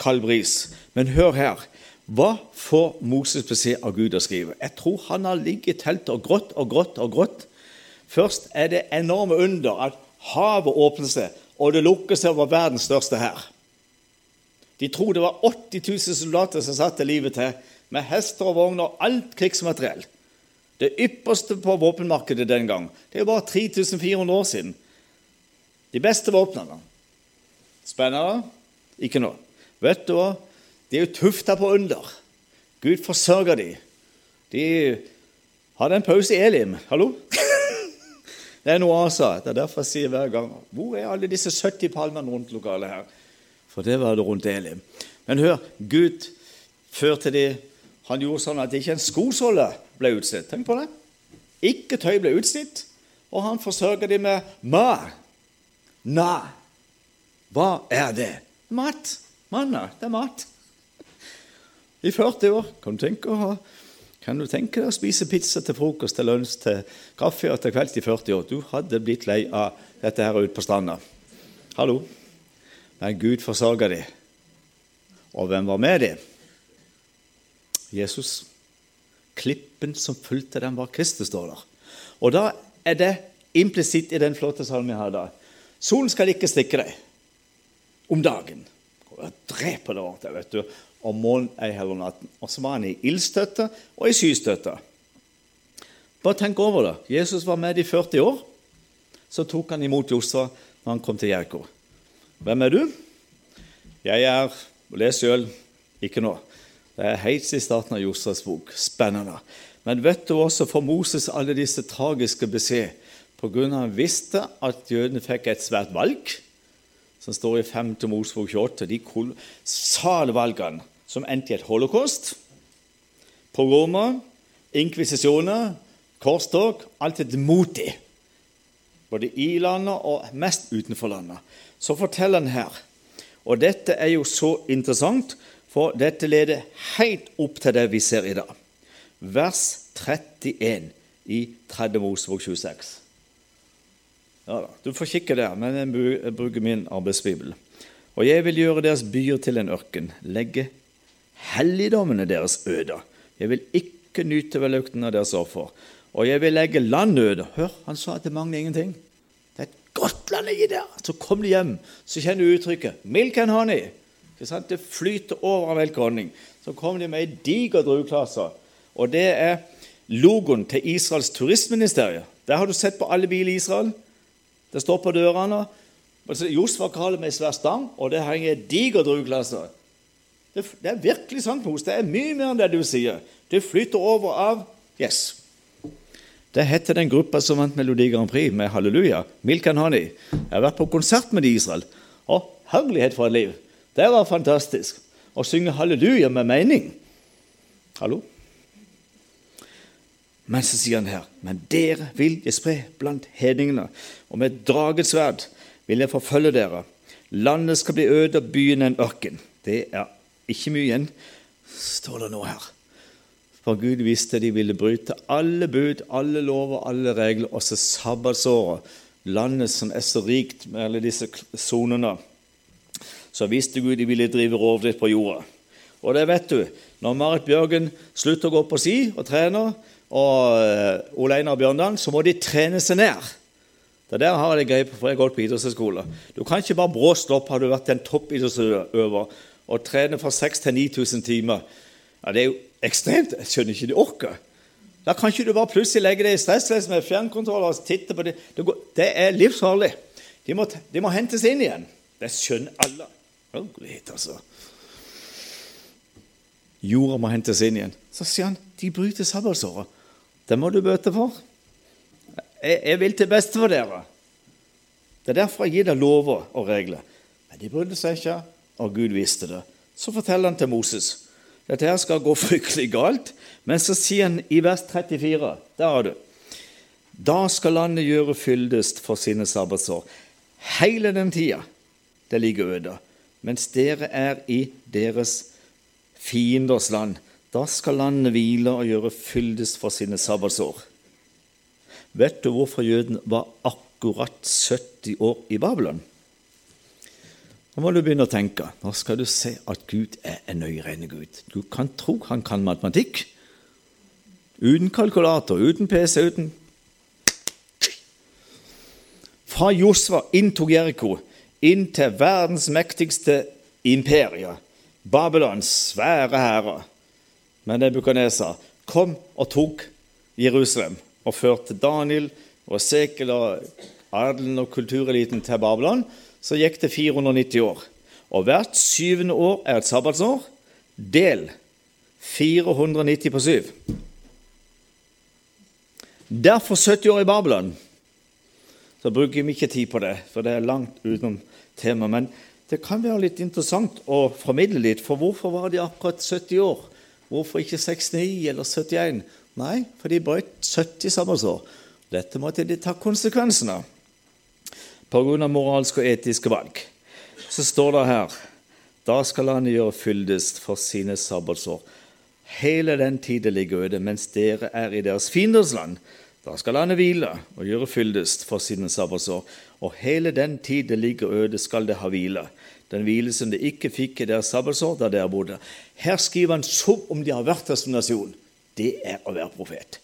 kald bris. Men hør her. Hva får Moses beskjed av Gud å skrive? Jeg tror han har ligget i teltet og grått og grått og grått. Først er det enorme under at havet åpner seg, og det lukker seg over verdens største hær. De tror det var 80 000 soldater som satte livet til, med hester og vogner og alt krigsmateriell. Det ypperste på våpenmarkedet den gang. Det er jo bare 3400 år siden. De beste våpnene. Spennende? Ikke nå. Vet du hva? De er jo tufta på under. Gud forsørger dem. De hadde en pause i Elim. Hallo? Det er noe Asa. Det er derfor jeg sier hver gang Hvor er alle disse 70 palmene rundt lokalet her? For det var det rundt Elim. Men hør, Gud førte de Han gjorde sånn at det ikke er en skosåle ble utslitt. Tenk på det. Ikke tøy ble utslitt. Og han forsørger dem med ma. Na. Hva er det? Mat. Manna. Det er mat. I 40 år kan du tenke å kan du tenke deg å spise pizza til frokost, til lunsj, til kaffe og til kvelds i 40 år? Du hadde blitt lei av dette her ute på stranda. Hallo? Men Gud forsørga de. Og hvem var med de? Jesus. Klippen som fulgte dem, var Kristus, står der. Og da er det implisitt i den flotte salmen vi har da. Solen skal ikke stikke deg om dagen. Og dreper det, vet du og månen ei heller natten. Og så var han i ildstøtte og i skystøtte. Bare tenk over det. Jesus var med i 40 år. Så tok han imot Josfa når han kom til Jeriko. Hvem er du? Jeg er Les sjøl. Ikke nå. Det er helt i starten av Josfas bok. Spennende. Men vet du også for Moses alle disse tragiske beskjed pga. han visste at jødene fikk et svært valg, som står i 5. Mosebok 28. De kolossale valgene som endte i et holocaust, pogromer, inkvisisjoner, korstog Alt er mot dem. Både i landet og mest utenfor landet. Så forteller han her. Og dette er jo så interessant, for dette leder helt opp til det vi ser i dag. Vers 31 i 3. Mosebok 26. Ja da, Du får kikke der, men jeg bruker min arbeidsbibel. Og jeg vil gjøre deres byer til en ørken, legge helligdommene deres øde. Jeg vil ikke nyte velukten av deres offer. Og jeg vil legge land øde. Hør, han sa at det mangler ingenting. Det er et godt land ligger der. Så kom de hjem, så kjenner du uttrykket 'milk and honey'. Det flyter over av melk. Så kom de med ei diger drueklase. Og det er logoen til Israels turistministerium. Der har du sett på alle biler i Israel. Det står på dørene. Josfa kaller meg svær stang, og det henger ei diger drueklase. Det, det, er virkelig sant, Mos. Det er mye mer enn det du sier. Det flyter over av Yes. Det heter den gruppa som vant Melodi Grand Prix med Halleluja. Milk and Honey. Jeg har vært på konsert med de i Israel. Å, herlighet for et liv! Det var fantastisk. Å synge halleluja med mening. Hallo? Men så sier han her Men dere vil jeg spre blant hedningene, og med dragets sverd vil jeg forfølge dere. Landet skal bli øde og byen en ørken. Det er ikke mye igjen, står det nå her. For Gud visste de ville bryte alle bud, alle lover, alle regler, også sabbatsåret. Landet som er så rikt med alle disse sonene. Så visste Gud de ville drive rovdrift på jorda. Og det vet du. Når Marit Bjørgen slutter å gå på ski og trener, og uh, Ole Einar Bjørndalen, så må de trene seg ned. Det der har jeg greie på, for jeg har gått på idrettshøyskole. Du kan ikke bare bråst opp, har du vært en toppidrettsøver, og trene fra 6000 til 9000 timer. Ja, Det er jo ekstremt. Jeg skjønner ikke de orker. Da kan ikke du bare plutselig legge deg i stressless med fjernkontroll og titte på det. Det, det er livsfarlig. De må, de må, hentes inn igjen. Det skjønner alle. Vet, altså. Jorda må hentes inn igjen. Så sier han de bryter sabbatsåret. Det må du bøte for. Jeg, jeg vil til beste for dere. Det er derfor jeg gir deg lover og regler. Men de brydde seg ikke, og Gud visste det. Så forteller han til Moses dette her skal gå fryktelig galt. Men så sier han i vers 34 Der har du. Da skal landet gjøre fyldest for sine sabbatsår. Hele den tida det ligger øde. Mens dere er i deres fienders land. Da skal landet hvile og gjøre fyldes for sine sabbatsår. Vet du hvorfor jøden var akkurat 70 år i Babylon? Nå må du begynne å tenke. Nå skal du se at Gud er en nøyregne Gud. Du kan tro han kan matematikk. Uten kalkulator, uten PC, uten Fra Josva inntok Jeriko inn til verdens mektigste imperie, Babylons svære hærer. Men Nebukadnesar kom og tok Jerusalem og førte Daniel og Sekel og adelen og kultureliten til Babylon, så gikk det 490 år. Og hvert syvende år er et sabbatsår. Del 490 på syv. Derfor 70 år i Babylon. Så bruker vi ikke tid på det, for det er langt utenom temaet. Men det kan være litt interessant å formidle litt, for hvorfor var de akkurat 70 år? Hvorfor ikke 69 eller 71? Nei, for de brøt 70 sabbatsår. Dette måtte de ta konsekvensene av pga. moralske og etiske valg. Så står det her da skal landet gjøre fyldest for sine sabbatsår. Hele den tid det ligger øde, mens dere er i deres fienders land. Da skal landet hvile og gjøre fyldest for sine sabbatsår. Og hele den tid det ligger øde, skal det ha hvile. Den hvile som det ikke fikk i deres sabbatsår da dere bodde. Her skriver han som om de har vært her som nasjon det er å være profet.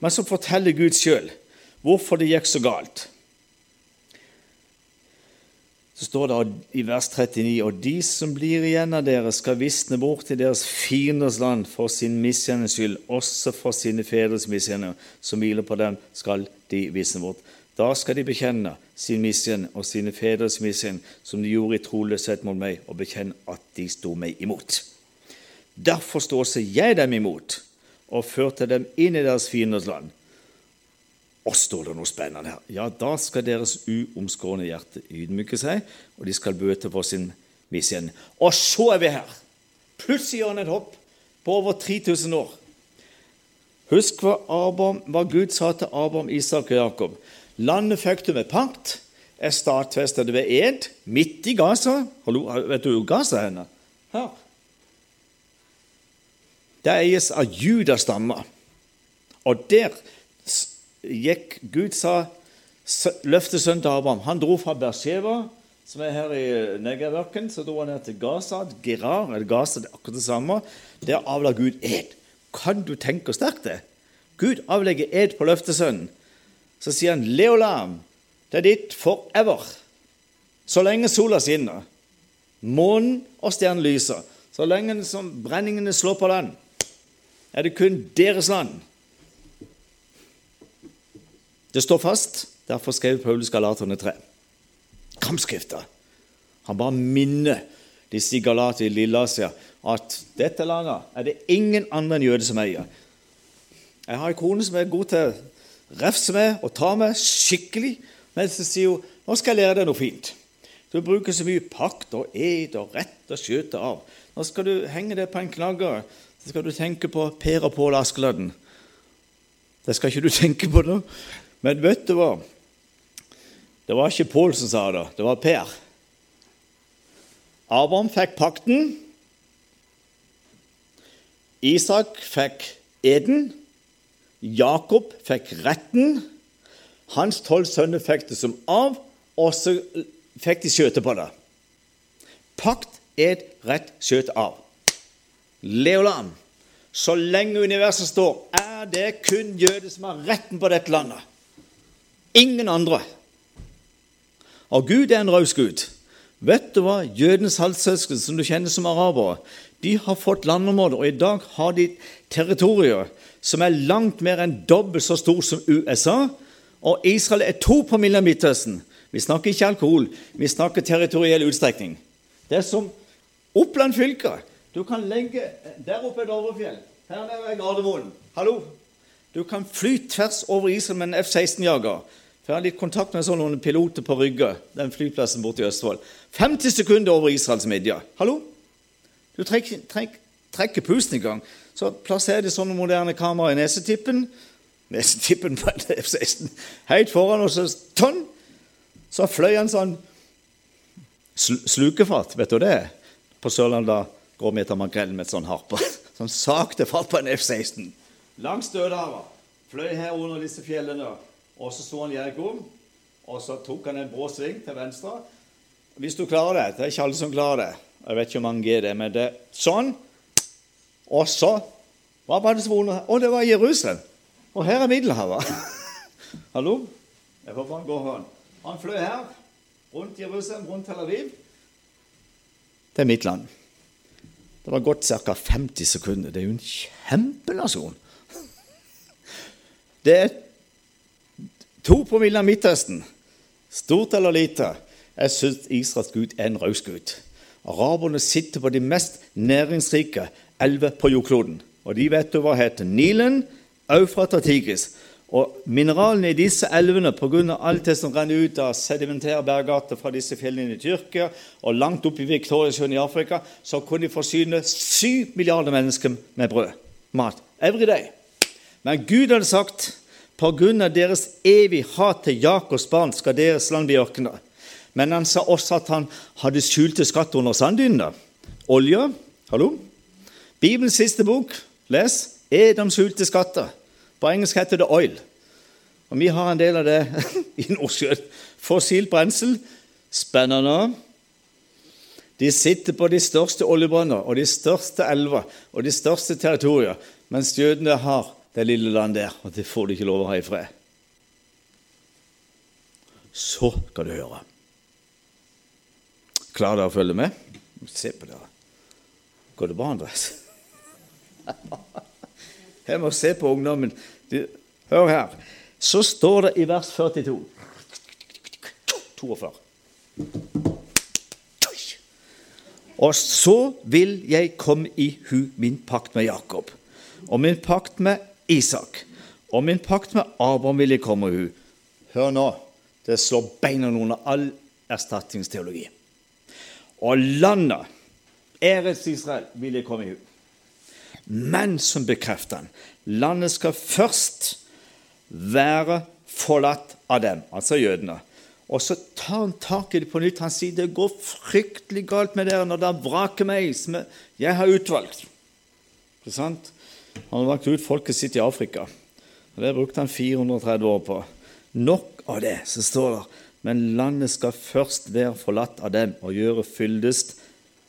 Men så forteller Gud sjøl hvorfor det gikk så galt. Så står det i vers 39.: Og de som blir igjen av dere, skal visne bort til deres fienders land for sin misgjerningens skyld, også for sine fedres misgjerninger, som hviler på dem, skal de visne bort. Da skal de bekjenne sin misgjerning og sine fedres misgjerning, som de gjorde i troløshet mot meg, og bekjenne at de sto meg imot. Derfor står også jeg dem imot og førte dem inn i deres fienders land. Og står det noe spennende her. Ja, da skal deres uomskårne hjerte ydmyke seg, og de skal bøte på sin misgjerning. Og så er vi her! Plutselig gjør han et hopp på over 3000 år. Husk hva, Abraham, hva Gud sa til Abraham, Isak og Jakob. Landet fikk du med pakt, er stadfestet ved ed, midt i Gaza. Hallo, vet du hvor Gaza er? Her. Det eies av judastammer. Og der gikk Gud sa løftesønnen til Abraham. Han dro fra Beersheva, som er her i Negerørken, så dro han ned til Gaza. Gerar, eller Gaza, det er akkurat det samme. Der avla Gud ed. Kan du tenke hvor sterkt det? Gud avlegger ed på løftesønnen. Så sier han, 'Leolam, det er ditt forever'. Så lenge sola skinner, månen og stjernen lyser, så lenge som brenningene slår på land, er det kun deres land. Det står fast. Derfor skrev Paulus Galaterne 3. Kampskrifta. Han bare minner disse i Galatia i Lilleasia at dette landet er det ingen andre enn jøder som eier. Jeg har en kone som er god til å refse med og ta med skikkelig, men så sier hun nå skal jeg lære deg noe fint. Du bruker så mye pakt og ed og rett og skjøte av. Nå skal du henge det på en knagger så skal du tenke på Per og Pål Askeladden. Det skal ikke du tenke på nå. Men vet du hva? Det var ikke Pål som sa det, det var Per. Abraham fikk pakten. Isak fikk eden. Jakob fikk retten. Hans tolv sønner fikk det som av, og så fikk de skjøte på det. Pakt, ed, rett, skjøt av. Leolam. Så lenge universet står, er det kun jøder som har retten på dette landet. Ingen andre. Og Gud er en raus Gud. Vet du hva? Jødenes halvsøsken, som du kjenner som arabere, de har fått landområder, og i dag har de territorier som er langt mer enn dobbelt så stor som USA. Og Israel er to på av Midtøsten. Vi snakker ikke alkohol, vi snakker territoriell utstrekning. Det er som Oppland fylke. Du kan legge Der oppe er Dovrefjell. Her nede er Gardermoen. Hallo! Du kan fly tvers over Israel med en F-16-jager. For Jeg har litt kontakt med sånne piloter på Rygge, den flyplassen borte i Østfold. 50 sekunder over Israels midje. Hallo? Du trekker, trek, trekker pusten i gang. Så plasserer de sånne moderne kameraer i nesetippen. Nesetippen på en F-16 helt foran, og så tonn! Så fløy han sånn sl slukefat. Vet du det? På Sørlandet går vi etter makrellen med et sånn harpe. Sånn sakte fart på en F-16. Langs Dødehavet. Fløy her under disse fjellene. Og så sto han Jerko, og så tok han en brå sving til venstre. Hvis du klarer det Det er ikke alle som klarer det. Jeg vet ikke hvor mange er det, men det er sånn. Og så Hva var det som var under Å, det var Jerusalem. Og her er Middelhavet. Hallo? Jeg håper han går hånd. Han fløy her, rundt Jerusalem, rundt Tel Aviv. Er mitt land. Det var gått ca. 50 sekunder. Det er jo en kjempenasjon. Det er To promille av Midtøsten, stort eller lite, jeg syns Israels Gud er en raus Gud. Araberne sitter på de mest næringsrike elver på jordkloden. Og de vet du hva heter. Nilen, Eufrat og Tigris. Og mineralene i disse elvene, pga. alt det som renner ut av sedimentære bergarter fra disse fjellene i Tyrkia og langt opp i Viktoriasjøen i Afrika, så kunne de forsyne syv milliarder mennesker med brød. Mat. Every day. Men Gud hadde sagt på grunn av deres evig hat til Jakobs barn skal deres land bli ørkene. Men han sa også at han hadde skjulte skatter under sanddynene. Olje Hallo? Bibelens siste bok, les, er de skjulte skatter. På engelsk heter det oil. Og Vi har en del av det i Nordsjøen. Fossilt brensel. Spennende. De sitter på de største oljebrønner og de største elver og de største territorier, mens jødene har det lille landet der, og det får du ikke lov å ha i fred. Så skal du høre. Klarer dere å følge med? Se på dere. Går det bra, Andres? Jeg må se på ungdommen. Hør her. Så står det i vers 42 42. Og så vil jeg komme i hu min pakt med Jakob og min pakt med Isak. Og min pakt med Abraham vil jeg komme hun. Hør nå, det slår beina under all erstatningsteologi. Og landet, Eretz Israel, vil jeg komme i hu. Men som bekrefter han, landet skal først være forlatt av dem, altså jødene. Og så tar han tak i det på nytt. Han sier det går fryktelig galt med dere når dere vraker meg, som jeg har utvalgt. Ikke sant? Han har valgt ut folket sitt i Afrika. og Det brukte han 430 år på. Nok av det, så står det men landet skal først være forlatt av dem og gjøre fyldest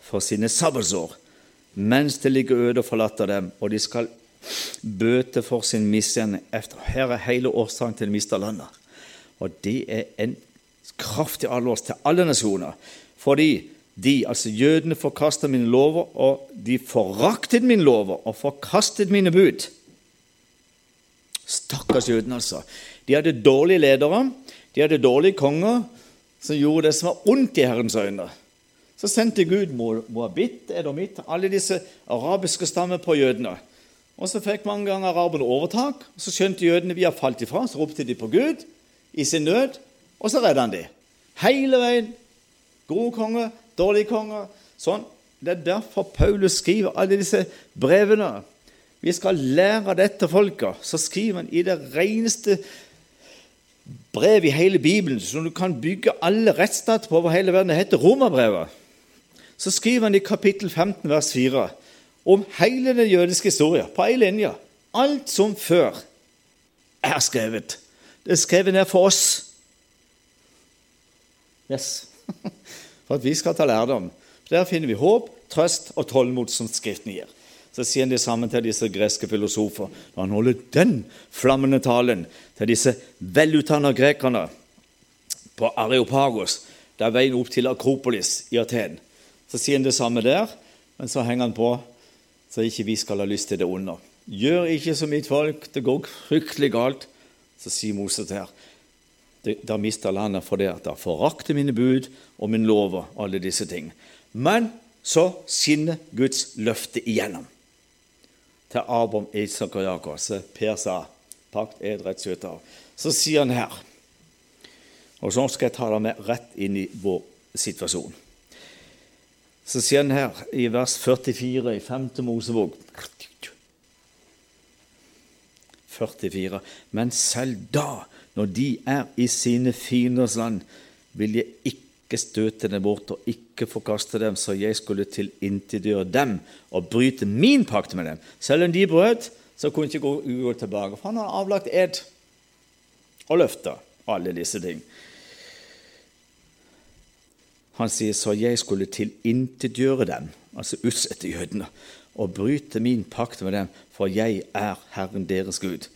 for sine sabbatsår, mens det ligger øde og forlatt av dem, og de skal bøte for sin misgjerning. Her er hele årsaken til de miste landet. Og det er en kraftig advarsel til alle nasjoner. Fordi de, altså jødene, forkastet mine lover, og de foraktet mine lover og forkastet mine bud. Stakkars jødene, altså. De hadde dårlige ledere, de hadde dårlige konger som gjorde det som var ondt i Herrens øyne. Så sendte Gud Moabit, Edomit, alle disse arabiske stammer på jødene. Og Så fikk mange ganger araberne overtak. og Så skjønte jødene vi har falt ifra, så ropte de på Gud i sin nød, og så redda han dem. Hele veien. God konge, dårlige konger. Sånn. Det er derfor Paulus skriver alle disse brevene. Vi skal lære dette folket. Så skriver han i det reneste brev i hele Bibelen, som du kan bygge alle rettsstater på over hele verden. Det heter Romerbrevet. så skriver han i kapittel 15, vers 4 om hele den jødiske historien, på ei linje. Alt som før er skrevet. Det er skrevet ned for oss. Yes. For at vi skal ta lærdom. Der finner vi håp, trøst og tålmod som Skriften gir. Så sier han det samme til disse greske filosofer når han holder den flammende talen til disse velutdanna grekerne på Areopagos, der veien opp til Akropolis i Aten. Så sier han det samme der, men så henger han på så ikke vi skal ha lyst til det onde. Gjør ikke som mitt folk, det går fryktelig galt. Så sier Moses her da mister landet fordi at de forakter mine bud og min lov og alle disse ting. Men så skinner Guds løfte igjennom til Abraham, Isak og Jakob. Så Per sa pakt er et. Så sier han her Og så skal jeg ta det med rett inn i vår situasjon. Så sier han her i vers 44 i 5. Mosebok 44. Men selv da, når de er i sine fienders land, vil jeg ikke støte dem bort og ikke forkaste dem, så jeg skulle tilintetgjøre dem og bryte min pakt med dem. Selv om de brøt, så kunne ikke gå, gå tilbake. For han har avlagt ed og løfter alle disse ting. Han sier så jeg skulle tilintetgjøre dem, altså utsette jødene, og bryte min pakt med dem, for jeg er Herren deres Gud.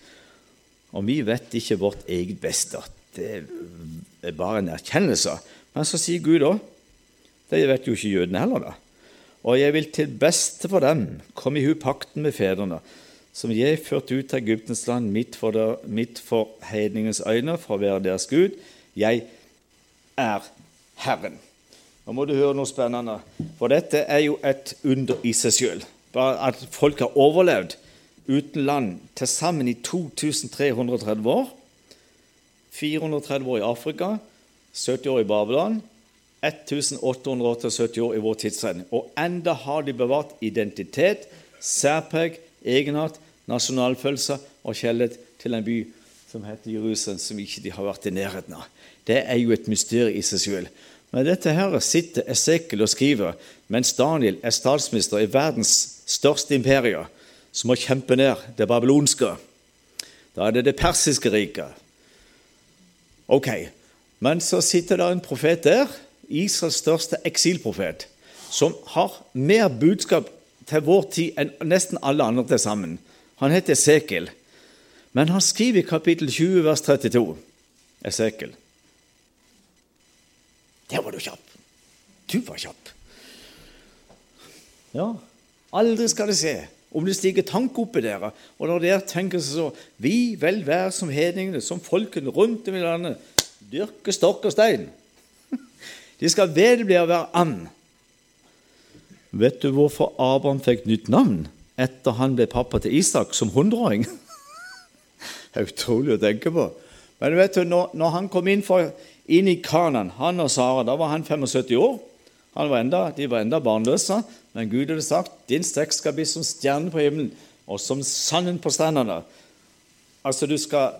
Og vi vet ikke vårt eget beste. Det er bare en erkjennelse. Men så sier Gud òg Det vet jo ikke jødene heller, da. Og jeg vil til beste for dem komme i hu pakten med fedrene, som jeg førte ut av Egyptens land midt for, der, midt for heidningens øyne, for å være deres Gud. Jeg er Herren. Nå må du høre noe spennende, for dette er jo et under i seg sjøl. Bare at folk har overlevd uten land til sammen i 2330 år. 430 år i Afrika, 70 år i Babylon, 1878 år i vår tidsregning. Og enda har de bevart identitet, særpreg, egenart, nasjonalfølelse og kjærlighet til en by som heter Jerusalem, som ikke de har vært i nærheten av. Det er jo et mysterium i seg selv. Men dette her sitter Esekiel og skriver mens Daniel er statsminister i verdens største imperium som må kjempe ned det babylonske. Da er det det persiske riket. Ok, Men så sitter det en profet der, Israels største eksilprofet, som har mer budskap til vår tid enn nesten alle andre til sammen. Han heter Esekel. Men han skriver i kapittel 20, vers 32 Esekel. Der var du kjapp. Du var kjapp. Ja, aldri skal det se om det stiger tanke oppi dere, og når dere tenker så Vi vel være som hedningene, som folkene rundt om i landet, dyrke stokk og stein. De skal vedbli å være and. Vet du hvorfor Abraham fikk nytt navn etter han ble pappa til Isak som hundreåring? Det er utrolig å tenke på. Men vet du, når, når han kom inn, for, inn, i Kanan, han og Sara, da var han 75 år. Han var enda, de var enda barnløse. Men Gud hadde sagt din stek skal bli som stjernen på himmelen og som sanden på strendene. Altså, du skal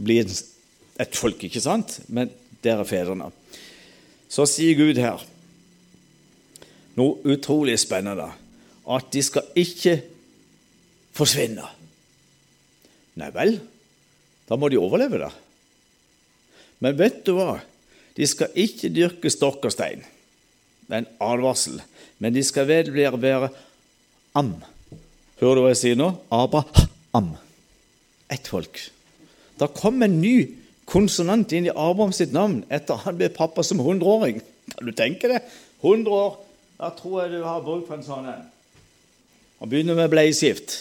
bli et folk, ikke sant? Men dere fedrene. Så sier Gud her noe utrolig spennende. At de skal ikke forsvinne. Nei vel, da må de overleve, da. Men vet du hva? De skal ikke dyrke stokk og stein. Det er en advarsel men de skal være am. Hører du hva jeg sier nå? Abraham. Ett folk. Da kom en ny konsonant inn i Abraham sitt navn etter han ble pappa som hundreåring. Kan du tenke det? 100 år. Da tror jeg du har bruk for en sånn en. Og begynner med bleieskift.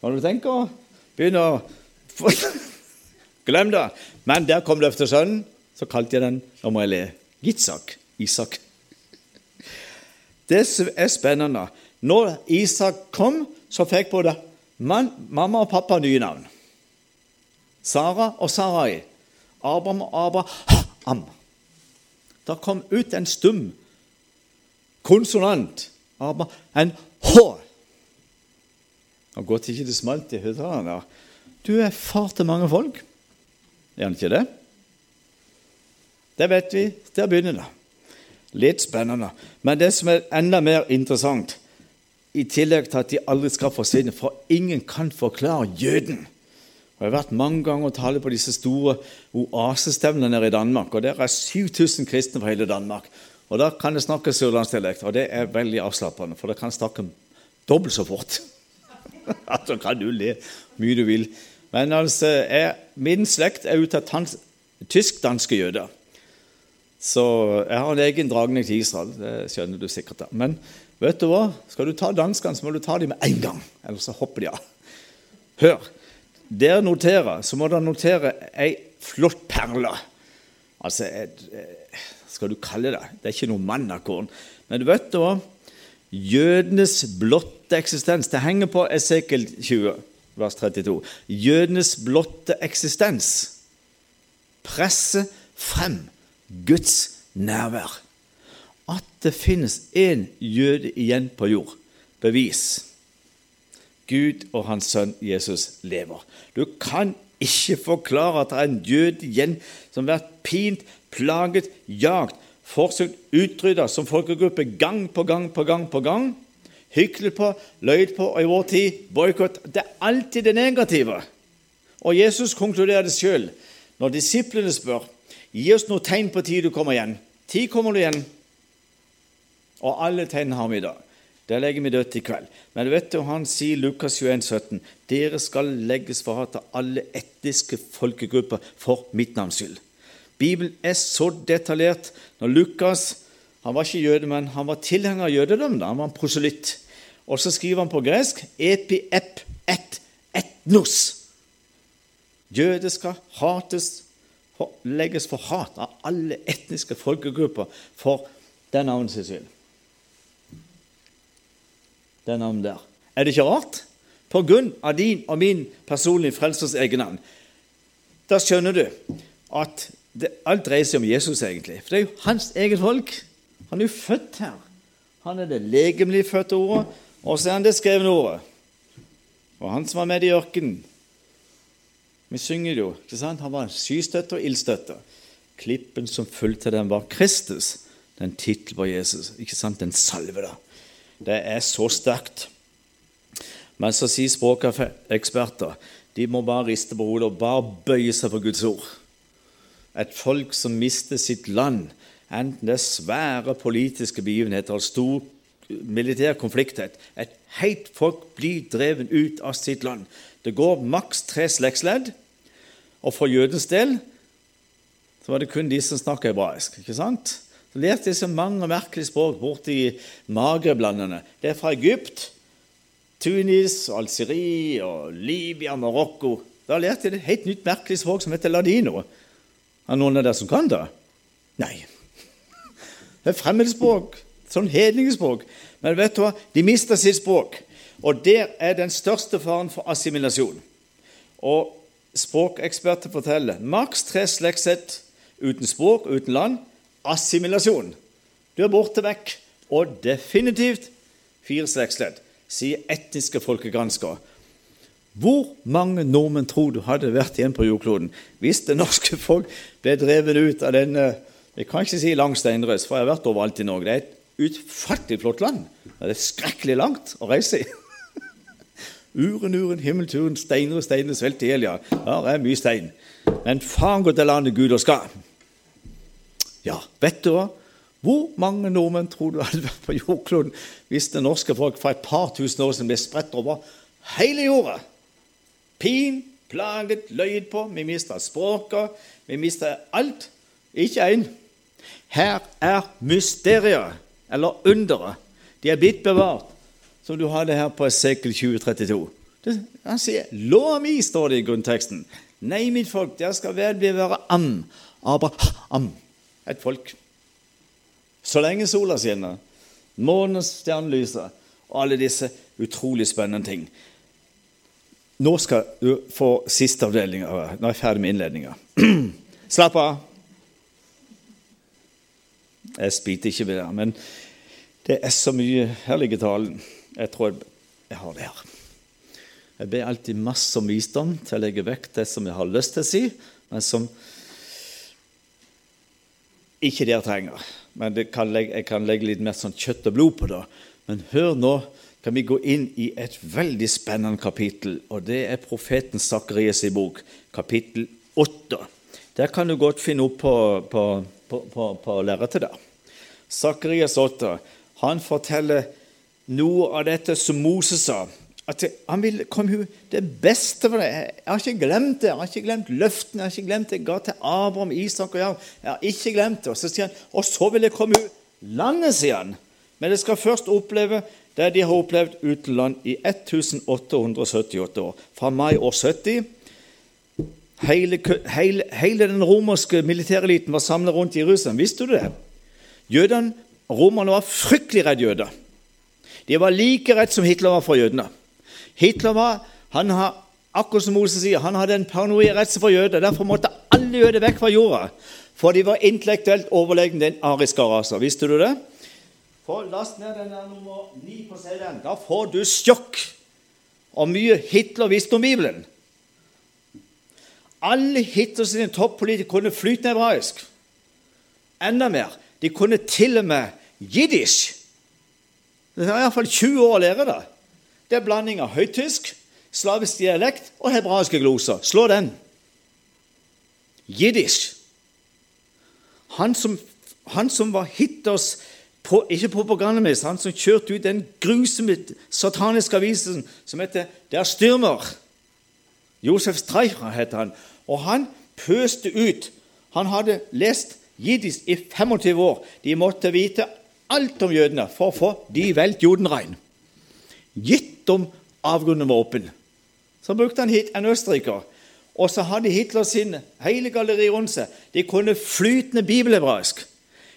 Kan du tenke å Begynner Glem det! Men der kom løftesønnen, så kalte jeg den Nå må jeg le. Gitsak. Isak. Det er spennende Når Isak kom, så fikk både man, mamma og pappa nye navn. Sara og Sarai. Abraham og Abraham. Det kom ut en stum konsonant. En H. Og godt ikke det smalt i høyttaleren. Du er far til mange folk. Er han ikke det? Det vet vi. Der begynner det. Litt spennende. Men det som er enda mer interessant, i tillegg til at de aldri skal forsvinne, for ingen kan forklare jøden. Jeg har vært mange ganger og talt på disse store oasestevnene i Danmark. og Der er 7000 kristne fra hele Danmark. Og Da kan jeg snakke sørlandsdialekt, og det er veldig avslappende, for da kan snakke dobbelt så fort. Så kan du le mye du vil. Men altså, jeg, min slekt er ut av tysk-danske jøder. Så jeg har en egen dragning til Israel. Det skjønner du sikkert. da. Men vet du hva? skal du ta danskene, så må du ta dem med en gang. Ellers så hopper de av. Hør. Dere noterer, så må dere notere ei flott perle. Altså, skal du kalle det Det er ikke noe mannakorn. Men vet du hva? Jødenes blotte eksistens. Det henger på Esekel 20, vers 32. Jødenes blotte eksistens presser frem Guds nærvær. At det finnes én jøde igjen på jord. Bevis. Gud og hans sønn Jesus lever. Du kan ikke forklare at det er en jøde igjen som har vært pint, plaget, jagt, forsøkt utrydda som folkegruppe gang på gang på gang på gang. Hyklet på, løyd på, og i vår tid boikott. Det er alltid det negative. Og Jesus konkluderer det sjøl når disiplene spør Gi oss noe tegn på tid du kommer igjen. Tid kommer du igjen. Og alle tegn har vi i dag. Der legger vi dødt i kveld. Men vet du, han sier Lukas 21, 17, dere skal legges for hat av alle etniske folkegrupper for mitt navns skyld. Bibelen er så detaljert. Når Lukas han var ikke jøde, men han var tilhenger av jødedom. Han var en proselytt. Og så skriver han på gresk epi ep et etnos. Jøder skal hates legges for hat av alle etniske folkegrupper for den navnet sin skyld. Det navnet der. Er det ikke rart? På grunn av din og min personlige frelsers egen navn. Da skjønner du at det, alt dreier seg om Jesus, egentlig. For det er jo hans eget folk. Han er jo født her. Han er det legemlig fødte ordet, og så er han det skrevne ordet. Og han som var med i ørkenen, vi synger jo. ikke sant? Han var skystøtte og ildstøtte. Klippen som fulgte den, var Kristus. Den tittelen var Jesus. ikke sant? Den salvede. Det er så sterkt. Men så sier språkeksperter de må bare riste på hodet og bare bøye seg for Guds ord. Et folk som mister sitt land, enten det er svære politiske begivenheter eller stor militær konflikt Et helt folk blir drevet ut av sitt land. Det går maks tre slektsledd, og for jødens del så var det kun de som snakket hebraisk. ikke sant? Så lærte de så mange merkelige språk borti Magreblandene. Det er fra Egypt, Tunis, Algerie, og Libya, Marokko. Da lærte de et helt nytt merkelig språk som heter ladino. Er noen av dere som kan det? Nei. Det er fremmedspråk. Sånn hedningespråk. Men vet du hva? De mister sitt språk. Og der er den største faren for assimilasjon. Og språkeksperter forteller maks tre slektssett uten språk, uten land. Assimilasjon. Du er borte vekk. Og definitivt fire slektsledd, sier etniske folkegranskere. Hvor mange nordmenn tror du hadde vært igjen på jordkloden hvis det norske folk ble drevet ut av denne Jeg kan ikke si lang steinrøys, for jeg har vært overalt i Norge. Det er et utfattelig flott land. Det er skrekkelig langt å reise i. Uren, uren, himmelturen, steiner og steiner svelter i hjel, ja. Her er mye stein. Men faen gå til landet Gud og skal. Ja, vet du hva? Hvor mange nordmenn tror du hadde vært på jordkloden hvis det norske folk for et par tusen år siden ble spredt over hele jorda? Pin, plaget, løyd på. Vi mista språket. Vi mista alt. Ikke én. Her er mysteriet, eller underet. De er blitt bevart som du hadde her på Esekel 2032. Han sier 'Lå mi', står det i grunnteksten. Nei, mitt folk, dere skal vel bli være am. Abraham. Et folk. Så lenge sola skinner, månens stjernelyser og alle disse utrolig spennende ting. Nå skal du få siste avdeling. Nå er jeg ferdig med innledninga. Slapp av. Jeg spiter ikke med det, men det er så mye herlig i talen. Jeg tror jeg har det her. Jeg ber alltid masse om visdom til å legge vekk det som jeg har lyst til å si, men som ikke dere trenger. Men kan legge, jeg kan legge litt mer sånn kjøtt og blod på det. Men hør nå kan vi gå inn i et veldig spennende kapittel, og det er profeten Sakarias bok, kapittel 8. Der kan du godt finne opp på, på, på, på, på lerretet der. Sakarias 8 han forteller noe av dette som Moses sa. At han ville komme ut det beste for deg. Jeg har ikke glemt det. Jeg har ikke glemt løftene. Jeg har ikke glemt det jeg ga til Abraham, Isak og Jakob. Jeg har ikke glemt det. Og så sier han, og så vil jeg komme ut landet, sier han. Men jeg skal først oppleve det de har opplevd utenland i 1878 år. Fra mai år 70 Hele, hele, hele den romerske militæreliten var samlet rundt Jerusalem. Visste du det? Jødene, Romerne var fryktelig redde jøder. De var like rett som Hitler var for jødene. Hitler var, han har, akkurat som Moses sier, han hadde en paranoid redsel for jøder. Derfor måtte alle jøder vekk fra jorda. For de var intellektuelt overlegne den ariske rasen. Visste du det? For Last ned den der nummer 9 på CD-en. Da får du sjokk om mye Hitler visste om Bibelen. Alle Hitlers toppolitikere kunne flytende hebraisk. Enda mer. De kunne til og med jiddisch. Det er iallfall 20 år å lære det. Det er blanding av høytysk, slavisk dialekt og hebraiske gloser. Slå den. Jiddisch. Han som, han som var hitters på, ikke propagandamester, han som kjørte ut den grusomme sataniske avisen som heter Der Styrmer. Josef Streicher het han. Og han pøste ut. Han hadde lest jiddisch i 25 år. De måtte vite alt om jødene for å få de Welt Judenrein. Gitt dem avgrunnen åpen. Så brukte han hit en østerriker. Og så hadde Hitler sin hele galleri rundt seg. De kunne flytende bibelhebraisk.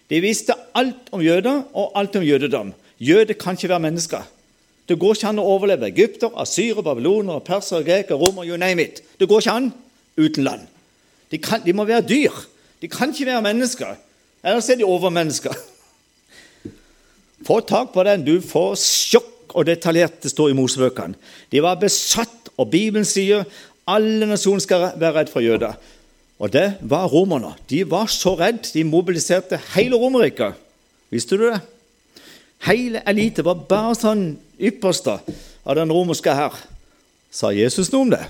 De visste alt om jøder og alt om jødedom. Jøder kan ikke være mennesker. Det går ikke an å overleve. Egypter, asyrer, babyloner, perser, greker, romer, you name it. Det går ikke an uten land. De, kan, de må være dyr. De kan ikke være mennesker. Ellers er de overmennesker. Få tak på den. Du får sjokk og detaljert det står i Mosebøkene. De var besatt, og Bibelen sier alle nasjoner skal være redd for jøder. Og det var romerne. De var så redd, de mobiliserte hele Romerriket. Visste du det? Hele elite var bare sånn ypperste av den romerske hær. Sa Jesus noe om det?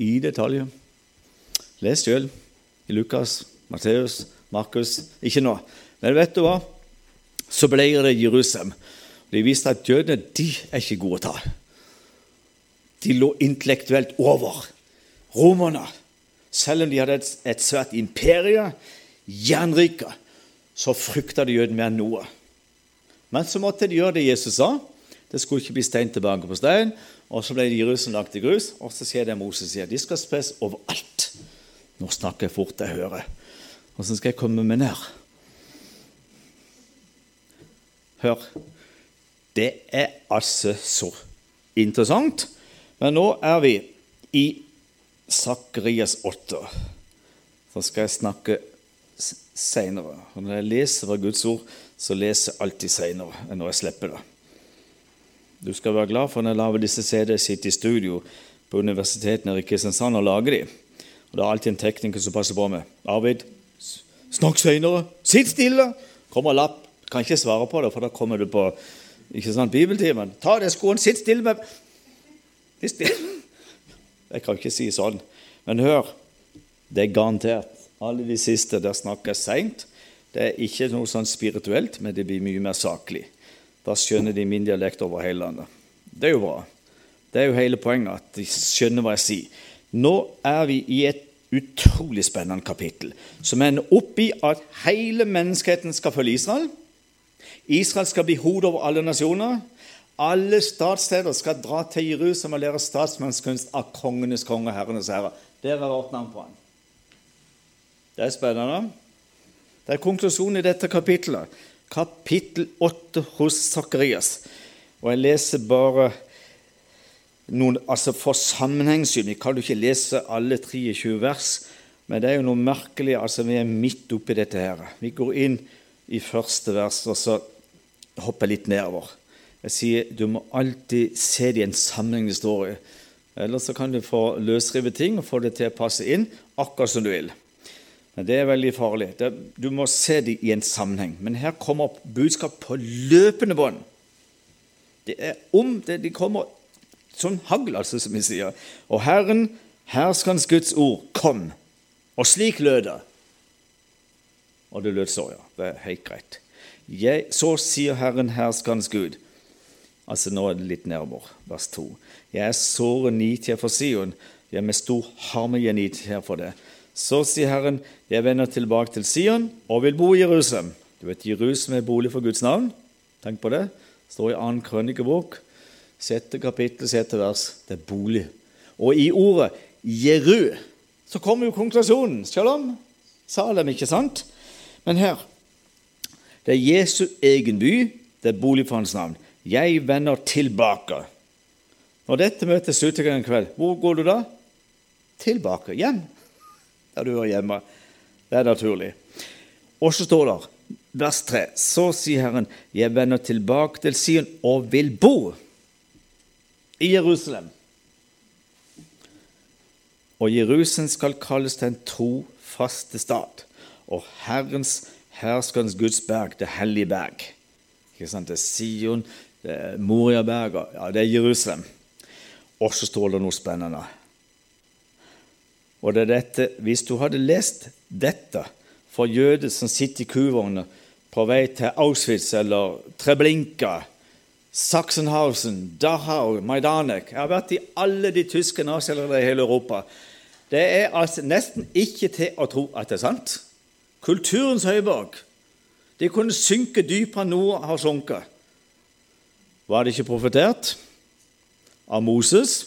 I detalj. Les sjøl i Lukas, Matteus, Markus. Ikke nå. Men vet du hva? Så ble det Jerusalem. De viste at jødene de er ikke gode å ta. De lå intellektuelt over romerne. Selv om de hadde et, svært imperie, jernrike, så frykta de jødene mer enn noe. Men så måtte de gjøre det Jesus sa. Det skulle ikke bli stein tilbake på stein. Og så ble Jerusalem lagt i grus, og så skjer det Moses sier. De skal spres overalt. Nå snakker jeg fort, jeg hører. Åssen skal jeg komme meg ned? Hør. Det er altså så interessant. Men nå er vi i Sakarias 8. Så skal jeg snakke seinere. Når jeg leser fra Guds ord, så leser jeg alltid seinere enn når jeg slipper det. Du skal være glad for når jeg lager disse CD, sitter i studio på universitetet i Kristiansand og lager de. Og Det er alltid en tekniker som passer på meg. 'Arvid, snakk seinere. Sitt stille!' Kommer lapp. Kan ikke svare på det, for da kommer du på ikke sant, bibeltimen. 'Ta deg skoene, sitt stille med Sitt stille.' Jeg kan ikke si sånn. Men hør, det er garantert. Alle de siste der snakker seint. Det er ikke noe sånn spirituelt, men det blir mye mer saklig. Da skjønner de min dialekt over hele landet. Det er jo bra. Det er jo hele poenget, at de skjønner hva jeg sier. Nå er vi i et utrolig spennende kapittel, som ender opp i at hele menneskeheten skal følge Israel. Israel skal bli hodet over alle nasjoner. Alle statssteder skal dra til Jerusalem og lære statsmannskunst av kongenes konge, herrenes herre. Der er vårt navn på han. Det er spennende. Det er konklusjonen i dette kapittelet. Kapittel 8 hos Sakarias. Og jeg leser bare noen, altså For sammenhengssyn Vi kan jo ikke lese alle 23 vers, men det er jo noe merkelig. altså Vi er midt oppi dette her. Vi går inn i første vers, og så hopper litt nedover. Jeg sier du må alltid se det i en sammenhengende story. Ellers så kan du få løsrive ting og få det til å passe inn akkurat som du vil. Men Det er veldig farlig. Du må se det i en sammenheng. Men her kommer budskap på løpende bånd. Det er om det, De kommer sånn hagl, altså, som vi sier. Og Herren, herskerens Guds ord, kom. Og slik lød det. Og det lød så, ja. Det er helt greit. Jeg, så sier Herren, herskerens Gud. Altså Nå er det litt nedover, vers 2. Jeg er såre her for Sion. Jeg er med stor harme jeg her for det. Så sier Herren, jeg vender tilbake til Sion og vil bo i Jerusalem. Du vet, Jerusalem er bolig for Guds navn. Tenk på det. Det står i annen krønikebok, sjette kapittel, sjette vers. Det er bolig. Og i ordet Jeru så kommer jo konklusjonen. Shalom. Salem, ikke sant? Men her Det er Jesu egen by. Det er bolig for hans navn. Jeg vender tilbake. Når dette møtet slutter en kveld, hvor går du da? Tilbake. Hjem. Der du hører hjemme. Det er naturlig. Og så står det, vers 3, så sier Herren, jeg vender tilbake til Sion og vil bo i Jerusalem. Og Jerusalem skal kalles den trofaste stat, og Herrens, herskerens Guds berg, det hellige berg. Ikke sant? Det er Sion, det er Moriaberget, ja, det er Jerusalem. Og så står det noe spennende. Og det er dette, Hvis du hadde lest dette for jøder som sitter i kuvogner på vei til Auschwitz eller Treblinka, Sachsenhausen, Dachau, Majdanek Jeg har vært i alle de tyske nazilærerne i hele Europa. Det er altså nesten ikke til å tro at det er sant. Kulturens høyborg. De kunne synke dypere enn noe har sunket. Var det ikke profetert av Moses?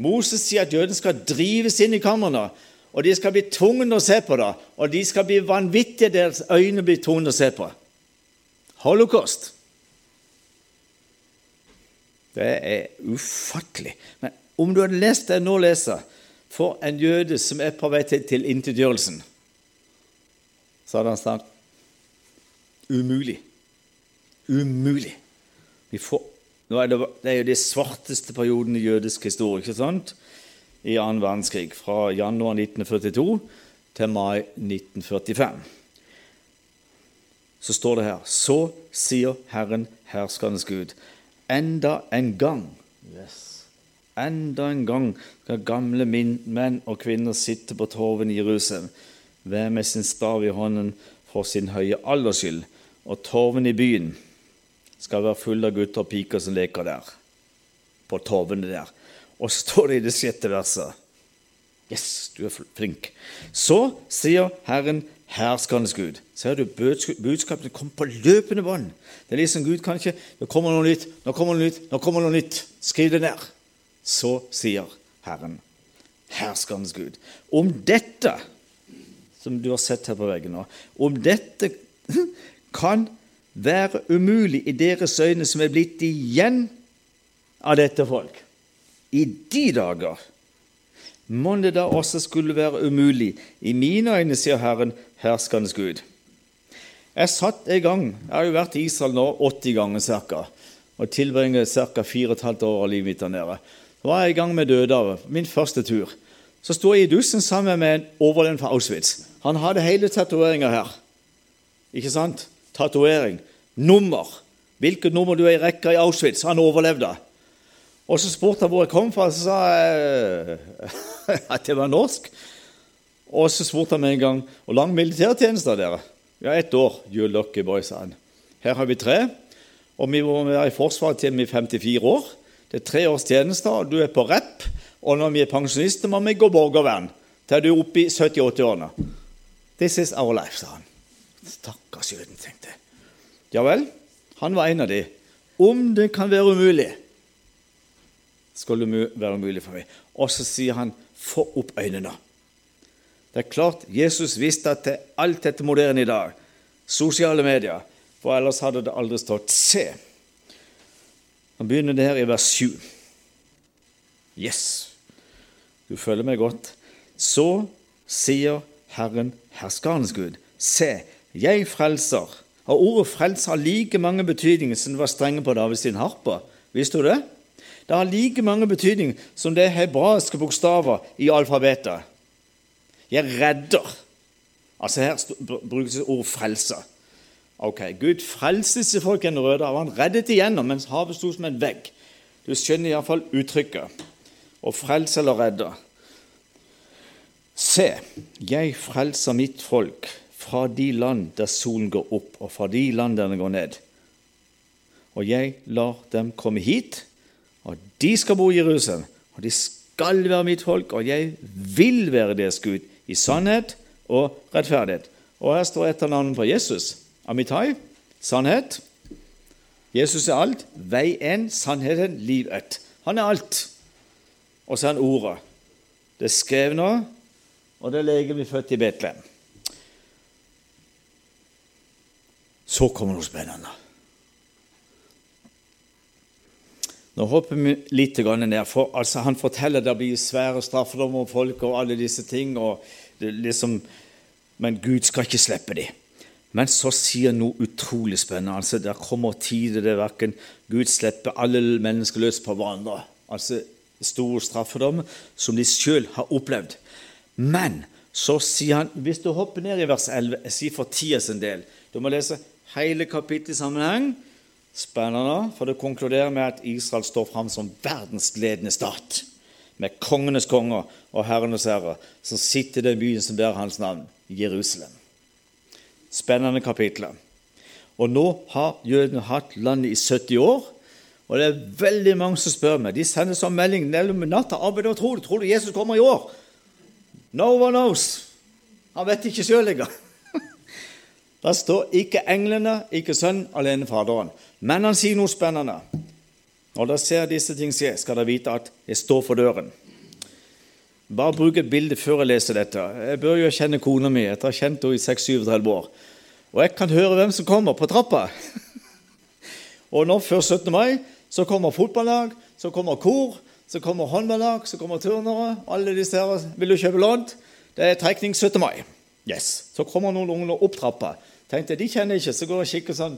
Moses sier at jødene skal drives inn i kamrene, og de skal bli tvunget til å se på det. Og de skal bli vanvittige, deres øyne blir tvunget til å se på. Holocaust. Det er ufattelig. Men om du hadde lest det jeg nå leser, for en jøde som er på vei til tilintetgjørelsen, så hadde han sagt umulig. Umulig. Får, er det, det, er jo de svarteste perioden i jødisk historie ikke sant? i annen verdenskrig, fra januar 1942 til mai 1945. Så står det her Så sier Herren, herskernes Gud, enda en gang yes. Enda en gang skal gamle menn og kvinner sitte på torven i Jerusalem, hver med sin stav i hånden for sin høye alders skyld, og torven i byen skal være full av gutter og piker som leker der, på torvene der. Og så står det i det sjette verset Yes, du er flink. Så sier Herren, herskernes Gud. Ser du, budskapene kommer på løpende bånd. Det er liksom Gud kan ikke Nå kommer noe nytt, nå kommer noe nytt, nå kommer noe nytt. Skriv det ned. Så sier Herren, herskende Gud. Om dette, som du har sett her på veggen nå, om dette kan være umulig i deres øyne som er blitt igjen av dette folk. I de dager må det da også skulle være umulig i mine øyne, sier Herren, herskernes Gud. Jeg satt en gang, jeg har jo vært i Israel nå 80 ganger ca. og tilbringer ca. 4,5 år av livet mitt der nede. Så var jeg i gang med Dødehavet, min første tur. Så sto jeg i dusjen sammen med en overlevende fra Auschwitz. Han hadde hele tatoveringa her. Ikke sant? tatovering, nummer. Hvilket nummer du er i rekka i Auschwitz. Han overlevde. Og så spurte han hvor jeg kom fra, så sa jeg at det var norsk. Og så spurte han med en gang hvor lang militærtjeneste har dere. Ja, ett år. You lucky boy, sa han. Her har vi tre, og vi må være i Forsvaret til vi er 54 år. Det er tre års tjeneste, og du er på rep. Og når vi er pensjonister, må vi gå borgervern til du er oppe i 70-80-årene. This is our life, sa han. Stakkars jøden, tenkte jeg. Ja vel, han var en av de. Om det kan være umulig, skal det være umulig for meg. Og så sier han, få opp øynene. Det er klart Jesus visste at det, alt dette moderne i dag, sosiale medier, for ellers hadde det aldri stått 'se'. Han begynner det her i vers 7. Yes, du følger meg godt. Så sier Herren, herskerens Gud, se, jeg frelser. Og Ordet 'frelser' har like mange betydninger som det var strenge på David sin harpe. Visste du det? Det har like mange betydninger som det hebraiske bokstaver i alfabetet. Jeg redder. Altså Her brukes ord 'frelser'. Ok, Gud frelste disse folkene røde, han reddet igjennom mens havet sto som en vegg. Du skjønner iallfall uttrykket. Å frelse eller redde. Se, jeg frelser mitt folk fra de land der solen går opp, og fra de land der den går ned. Og jeg lar dem komme hit, og de skal bo i Jerusalem. Og de skal være mitt folk, og jeg vil være deres Gud i sannhet og rettferdighet. Og her står etternavnet på Jesus. Amitai, sannhet. Jesus er alt. Vei én, sannheten, liv ett. Han er alt. Og så er han Ordet. Det skrevne, og det legen vi født i Betlehem. Så kommer noe spennende. Nå hopper vi litt ned, for altså, Han forteller det blir svære straffedom om folk og alle disse ting. liksom, Men Gud skal ikke slippe dem. Men så sier han noe utrolig spennende. altså Det kommer tider der verken Gud slipper alle mennesker løs på hverandre. Altså store straffedom som de sjøl har opplevd. Men så sier han, hvis du hopper ned i vers 11, jeg sier for tida sin del Du må lese hele kapittelet i sammenheng. Spennende, for det konkluderer med at Israel står fram som verdensledende stat. Med kongenes konger og herrenes herre, som sitter i den byen som bærer hans navn, Jerusalem. Spennende kapitler. Og nå har jødene hatt landet i 70 år. Og det er veldig mange som spør meg. De sender sånn melding mellom natta. Arbeid og tro. tror du Jesus kommer i år? No one knows. Han vet ikke sjøl engang. Det står ikke englene, ikke sønn, alene Faderen. Men han sier noe spennende. Når dere ser disse ting skje, skal dere vite at jeg står for døren. Bare bruk et bilde før jeg leser dette. Jeg bør jo kjenne kona mi Jeg har kjent henne i 6-37 år. Og jeg kan høre hvem som kommer på trappa. Og nå før 17. mai så kommer fotballag, så kommer kor, så kommer håndballag, så kommer turnere. Alle disse her vil du kjøpe lånt. Det er trekning 17. mai. Yes. Så kommer noen unger opp trappa. Tenkte de kjenner ikke, så går jeg og kikker sånn.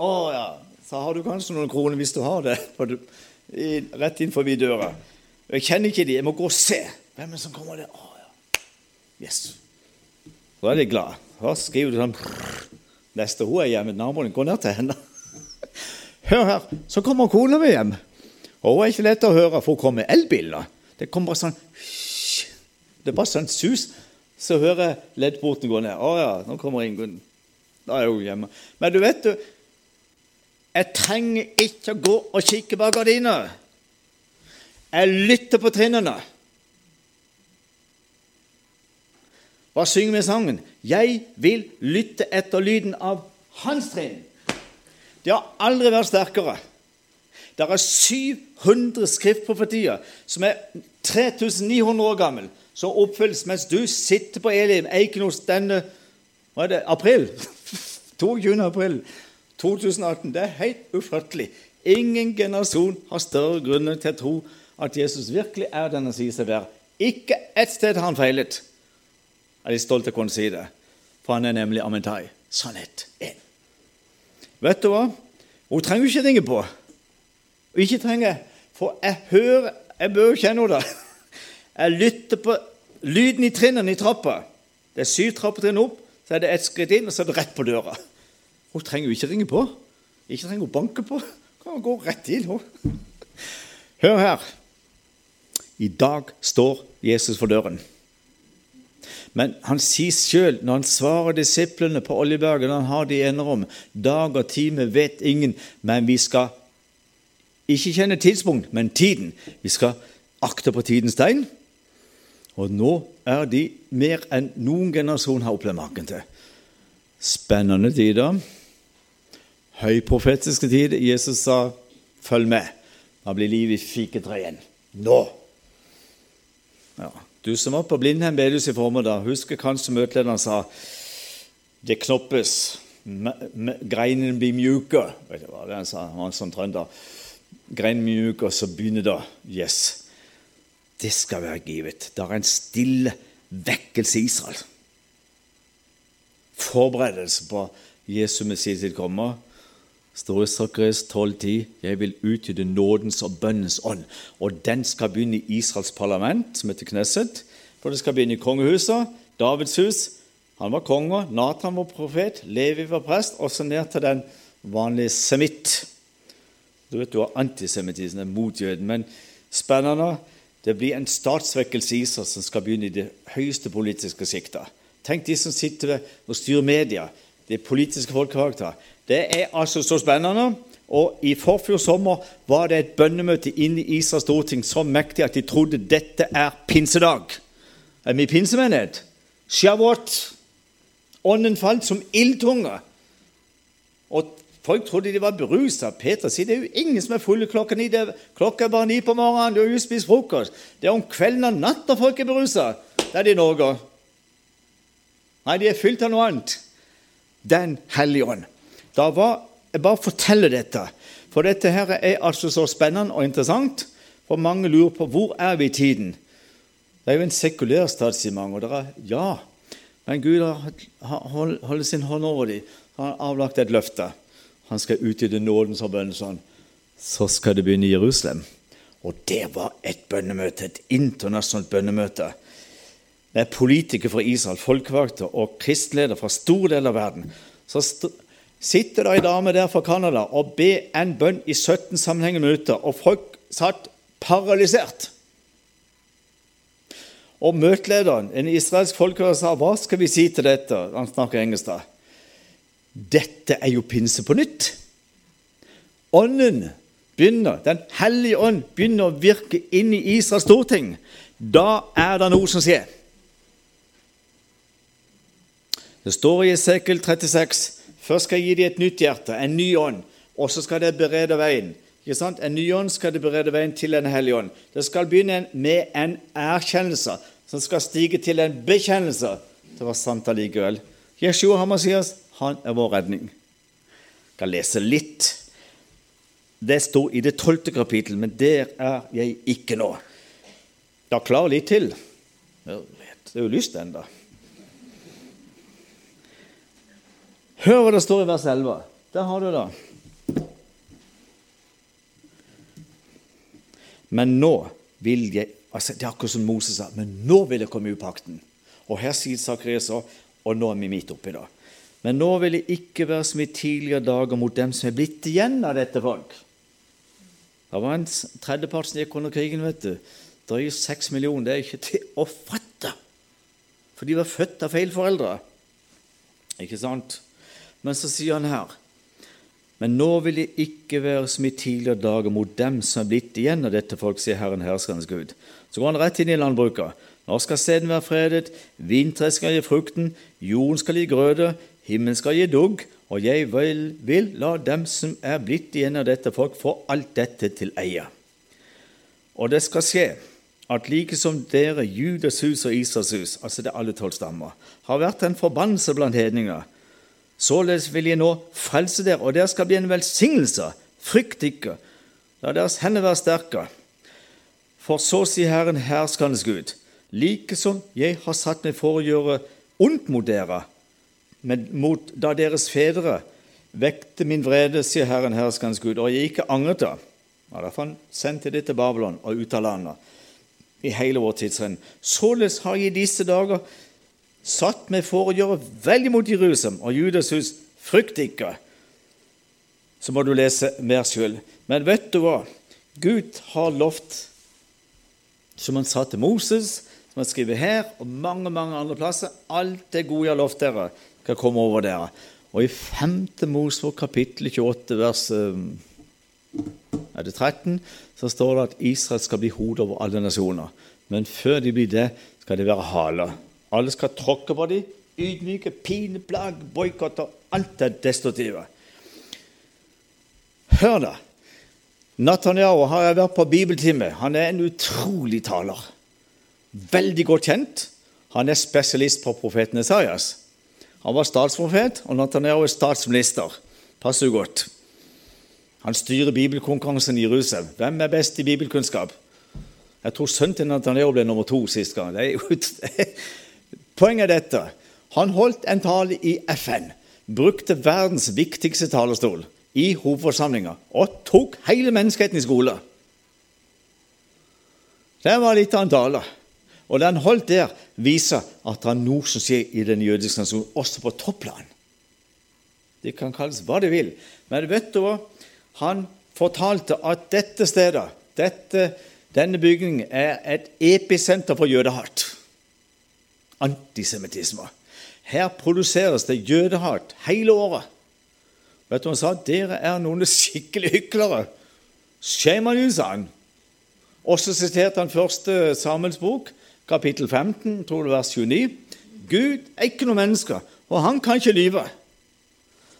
Å ja, så har du kanskje noen kroner hvis du har det, rett inn forbi døra. Jeg kjenner ikke de, jeg må gå og se. Hvem er det som kommer der? Å ja. Yes. Da er de glad. Da skriver du sånn Neste hun er hjemme, naboen går ned til henne. Hør her, så kommer kona mi hjem. Og hun er ikke lett å høre, for hun kommer med elbiler. Det kommer bare sånn Det er bare sånn sus. Så hører jeg leddporten gå ned. Å ja, nå kommer Ingunn. Da er hun hjemme. Men du vet du, jeg trenger ikke å gå og kikke bak gardina. Jeg lytter på trinnene. Hva synger vi i sangen? Jeg vil lytte etter lyden av hans trinn. Det har aldri vært sterkere. Det er 700 skriftprofetier som er 3900 år gammel som oppfylles mens du sitter på Elim Eikenos denne hva er det, april. 22. april 2018. Det er helt ufattelig. Ingen generasjon har større grunner til å tro at Jesus virkelig er den han sier seg være. Ikke ett sted har han feilet. Jeg er stolt av å kunne si det, for han er nemlig Amentai. Sannhet 1. Vet du hva? Hun trenger ikke ringe på. Og ikke trenger, For jeg hører Jeg bør jo kjenne det. Jeg lytter på lyden i trinnene i trappa. Det er syv trappetrinn opp, så er det ett skritt inn, og så er det rett på døra. Hun trenger jo ikke ringe på. Ikke trenger hun banke på. Hun kan gå rett inn. Hun. Hør her. I dag står Jesus for døren. Men han sier sjøl, når han svarer disiplene på Oljeberget, når han har de enerom Dag og time vet ingen, men vi skal ikke kjenne tidspunkt, men tiden. Vi skal akte på tidens tegn. Og nå er de mer enn noen generasjon har opplevd maken til. Spennende tider. Høyprofetiske tider. Jesus sa 'følg med'. Da blir livet i fiketreet igjen. Nå! Ja. Du som var på Blindheim bedehus i formiddag, husker kanskje møtelederen sa 'det knoppes', greinene blir mjuke. Vet du hva det han sa? Han var sånn trønder. Greinene mjuke, og så begynner det. Yes det skal være givet. Det er en stille vekkelse i Israel. Forberedelse på Jesu Messias sitt komme. står i Sakres 12,10.: Jeg vil utgyte nådens og bønnens ånd. Og den skal begynne i Israels parlament, som heter Knesset, For det skal begynne i kongehuset, Davids hus. Han var konge, Nathan var profet, Levi var prest, og så ned til den vanlige semitt. Du vet du har antisemittisme mot jøden, men spennende. Det blir en statsvekkelse i Israel som skal begynne i det høyeste politiske sikta. Tenk de som sitter og styrer media, de politiske folkevalgte. Det er altså så spennende. Og I forfjor sommer var det et bønnemøte inne i Israels storting så mektig at de trodde dette er pinsedag. Er vi pinsemenighet? Shavuot. Ånden falt som ildtunge. Og folk trodde de var berusa. Peter sier det er jo ingen som er fulle klokka ni. klokka er bare ni på morgenen, du har jo spist frokost. Det er om kvelden og natta folk er berusa. Det er de i Norge. Nei, de er fylt av noe annet. Den hellige ånd. Da var jeg bare forteller dette, for dette her er altså så spennende og interessant. For mange lurer på hvor er vi i tiden. Det er jo en sekulær stat, sier mange. Og dere, ja, men Gud holdt sin hånd over dem. Han har avlagt et løfte. Han skal utyde nådens og bønnen sånn. Så skal det begynne i Jerusalem. Og det var et bønnemøte, et internasjonalt bønnemøte. Det er politikere fra Israel, folkevalgte og kristledere fra stor del av verden. Så sitter det ei dame der fra Canada og ber en bønn i 17 sammenhengende minutter, og folk satt paralysert. Og møtelederen, en israelsk folkevalgt, sa hva skal vi si til dette? Han snakker engelsk da. Dette er jo pinse på nytt. Ånden begynner, Den hellige ånd begynner å virke inn i Israels storting. Da er det noe som skjer. Det står i Esekel 36 Først skal jeg gi dem et nytt hjerte, en ny ånd, og så skal det berede veien. Ikke sant? En ny ånd skal det berede veien til en hellig ånd. Det skal begynne med en erkjennelse som skal stige til en bekjennelse. Det var sant allikevel. Jeshua Hamasias, han er vår redning. Jeg kan lese litt. Det står i det tolvte kapittel, men der er jeg ikke nå. Da klarer litt til. Det er jo lyst ennå. Hør hva det står i vers 11. Der har du det. Men nå vil jeg altså Det er akkurat som Moses sa. Men nå vil jeg komme i pakten. Og her sier Sakarias òg, og nå er vi midt oppi det. Men nå vil jeg ikke være som i tidligere dager mot dem som er blitt igjen av dette folk. Det var en tredjepart som gikk under krigen. vet du. Jo seks millioner. Det er ikke til å fatte! For de var født av feil foreldre. Ikke sant? Men så sier han her Men nå vil jeg ikke være som i tidligere dager mot dem som er blitt igjen av dette folk, sier Herren herskernes Gud. Så går han rett inn i landbruket. Nå skal sæden være fredet, vintreet skal gi frukten, jorden skal gi grøde, himmelen skal gi dugg, og jeg vil, vil, la dem som er blitt igjen av dette folk, få alt dette til eie. Og det skal skje at like som dere, Judas hus og Israels hus, altså det er alle tolv stammer, har vært en forbannelse blant hedninger, Således vil jeg nå frelse dere, og dere skal bli en velsignelse. Frykt ikke, la deres hender være sterke. For så sier Herren herskernes Gud, like som jeg har satt meg for å gjøre ondt mot dere, men mot da deres fedre vekte min vrede, sier Herren herskernes Gud, og jeg ikke angret da. Ja, Derfor sendte sendte det til Babylon og ut av landet i hele vår tidsrenn. Således har jeg i disse dager satt meg for å gjøre veldig mot Jerusalem og Judas hus. Frykt ikke. Så må du lese mer sjøl. Men vet du hva? Gud har lovt, som han sa til Moses, som han skriver her og mange mange andre plasser, alt det gode jeg har lovt dere, skal komme over dere. Og i 5. Mosebok kapittel 28, vers eh, er det 13, så står det at Israel skal bli hodet over alle nasjoner. Men før de blir det, skal de være haler. Alle skal tråkke på dem, ydmyke, pine, plag, boikotte alt det destruktive. Hør da. Nathaniel har jeg vært på bibeltime. Han er en utrolig taler. Veldig godt kjent. Han er spesialist på profeten Esaias. Han var statsprofet, og Nathaniel er statsminister. Passer jo godt. Han styrer bibelkonkurransen i Jerusalem. Hvem er best i bibelkunnskap? Jeg tror sønnen til Nathaniel ble nummer to sist gang. Poenget er dette. Han holdt en tale i FN, brukte verdens viktigste talerstol i hovedforsamlinga og tok hele menneskeheten i skole. Det var litt av en tale. Og det han holdt der, viser at det er noe som skjer i den jødiske nasjonen, også på topplan. Det kan kalles hva det vil. Men vet du hva? Han fortalte at dette stedet, dette, denne bygningen, er et episenter for jødehat. Antisemittisme. Her produseres det jødehat hele året. Vet du hva han sa? Dere er noen skikkelig hyklere. Shame on you, sa han. Og siterte han første Samuels bok, kapittel 15, tror det vers 29. Gud er ikke noe menneske, og han kan ikke lyve.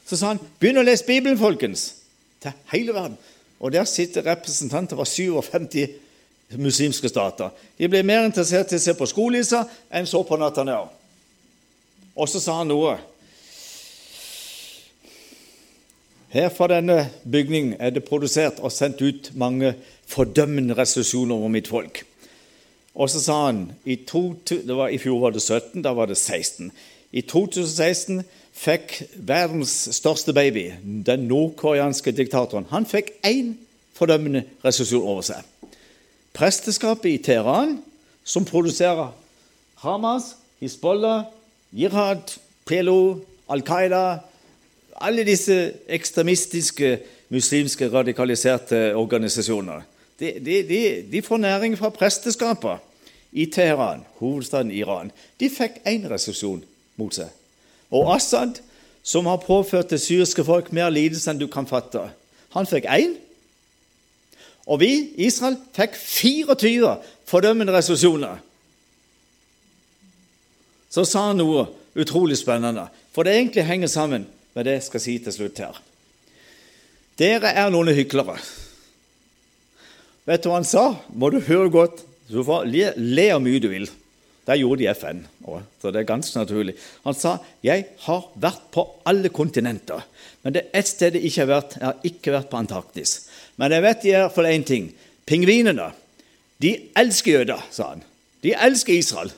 Så sa han, begynn å lese Bibelen, folkens. Til hele verden. Og der sitter representanter fra 57 muslimske stater. De ble mer interessert i å se på skolissa enn så på Nathanael. Og så sa han noe. Her fra denne bygningen er det produsert og sendt ut mange fordømmende resolusjoner over mitt folk. Og så sa han i, to, var, I fjor var det 17, da var det 16. I 2016 fikk verdens største baby, den nordkoreanske diktatoren, han fikk én fordømmende resolusjon over seg. Presteskapet i Teheran, som produserer Hamas, Hizbollah, Jihad, PLO, Al Qaida Alle disse ekstremistiske, muslimske, radikaliserte organisasjoner. De, de, de, de får næring fra presteskapet i Teheran, hovedstaden i Iran. De fikk én resesjon mot seg. Og Assad, som har påført det syriske folk mer lidelse enn du kan fatte, han fikk én. Og vi, Israel, fikk 24 fordømmende resolusjoner så sa han noe utrolig spennende. For det egentlig henger sammen med det jeg skal si til slutt her. Dere er noen hyklere. Vet du hva han sa? Må du høre godt. Du får le, le hvor mye du vil. Det gjorde de FN, så det er ganske naturlig. Han sa jeg har vært på alle kontinenter, men det er ett sted jeg ikke har vært. Jeg har ikke vært på Antarktis. Men jeg vet i hvert fall én ting. Pingvinene de elsker jøder, sa han. De elsker Israel.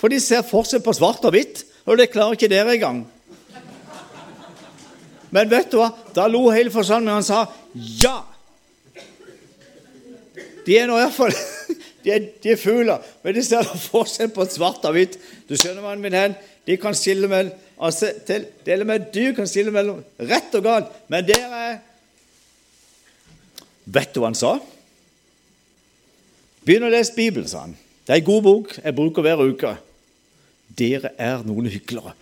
For de ser forskjell på svart og hvitt, og det klarer ikke dere engang. Men vet du hva? Da lo hele forsamlingen. Han sa ja. De er nå iallfall de er, de er fugler, men de ser forskjell på svart og hvitt. Du skjønner hva min hen? De kan skille mellom altså, til, og med du kan skille mellom rett og galt. Men dere Vet du hva han sa? Begynn å lese Bibelen, sa han. Det er en god bok jeg bruker hver uke. Dere er noen hyklere.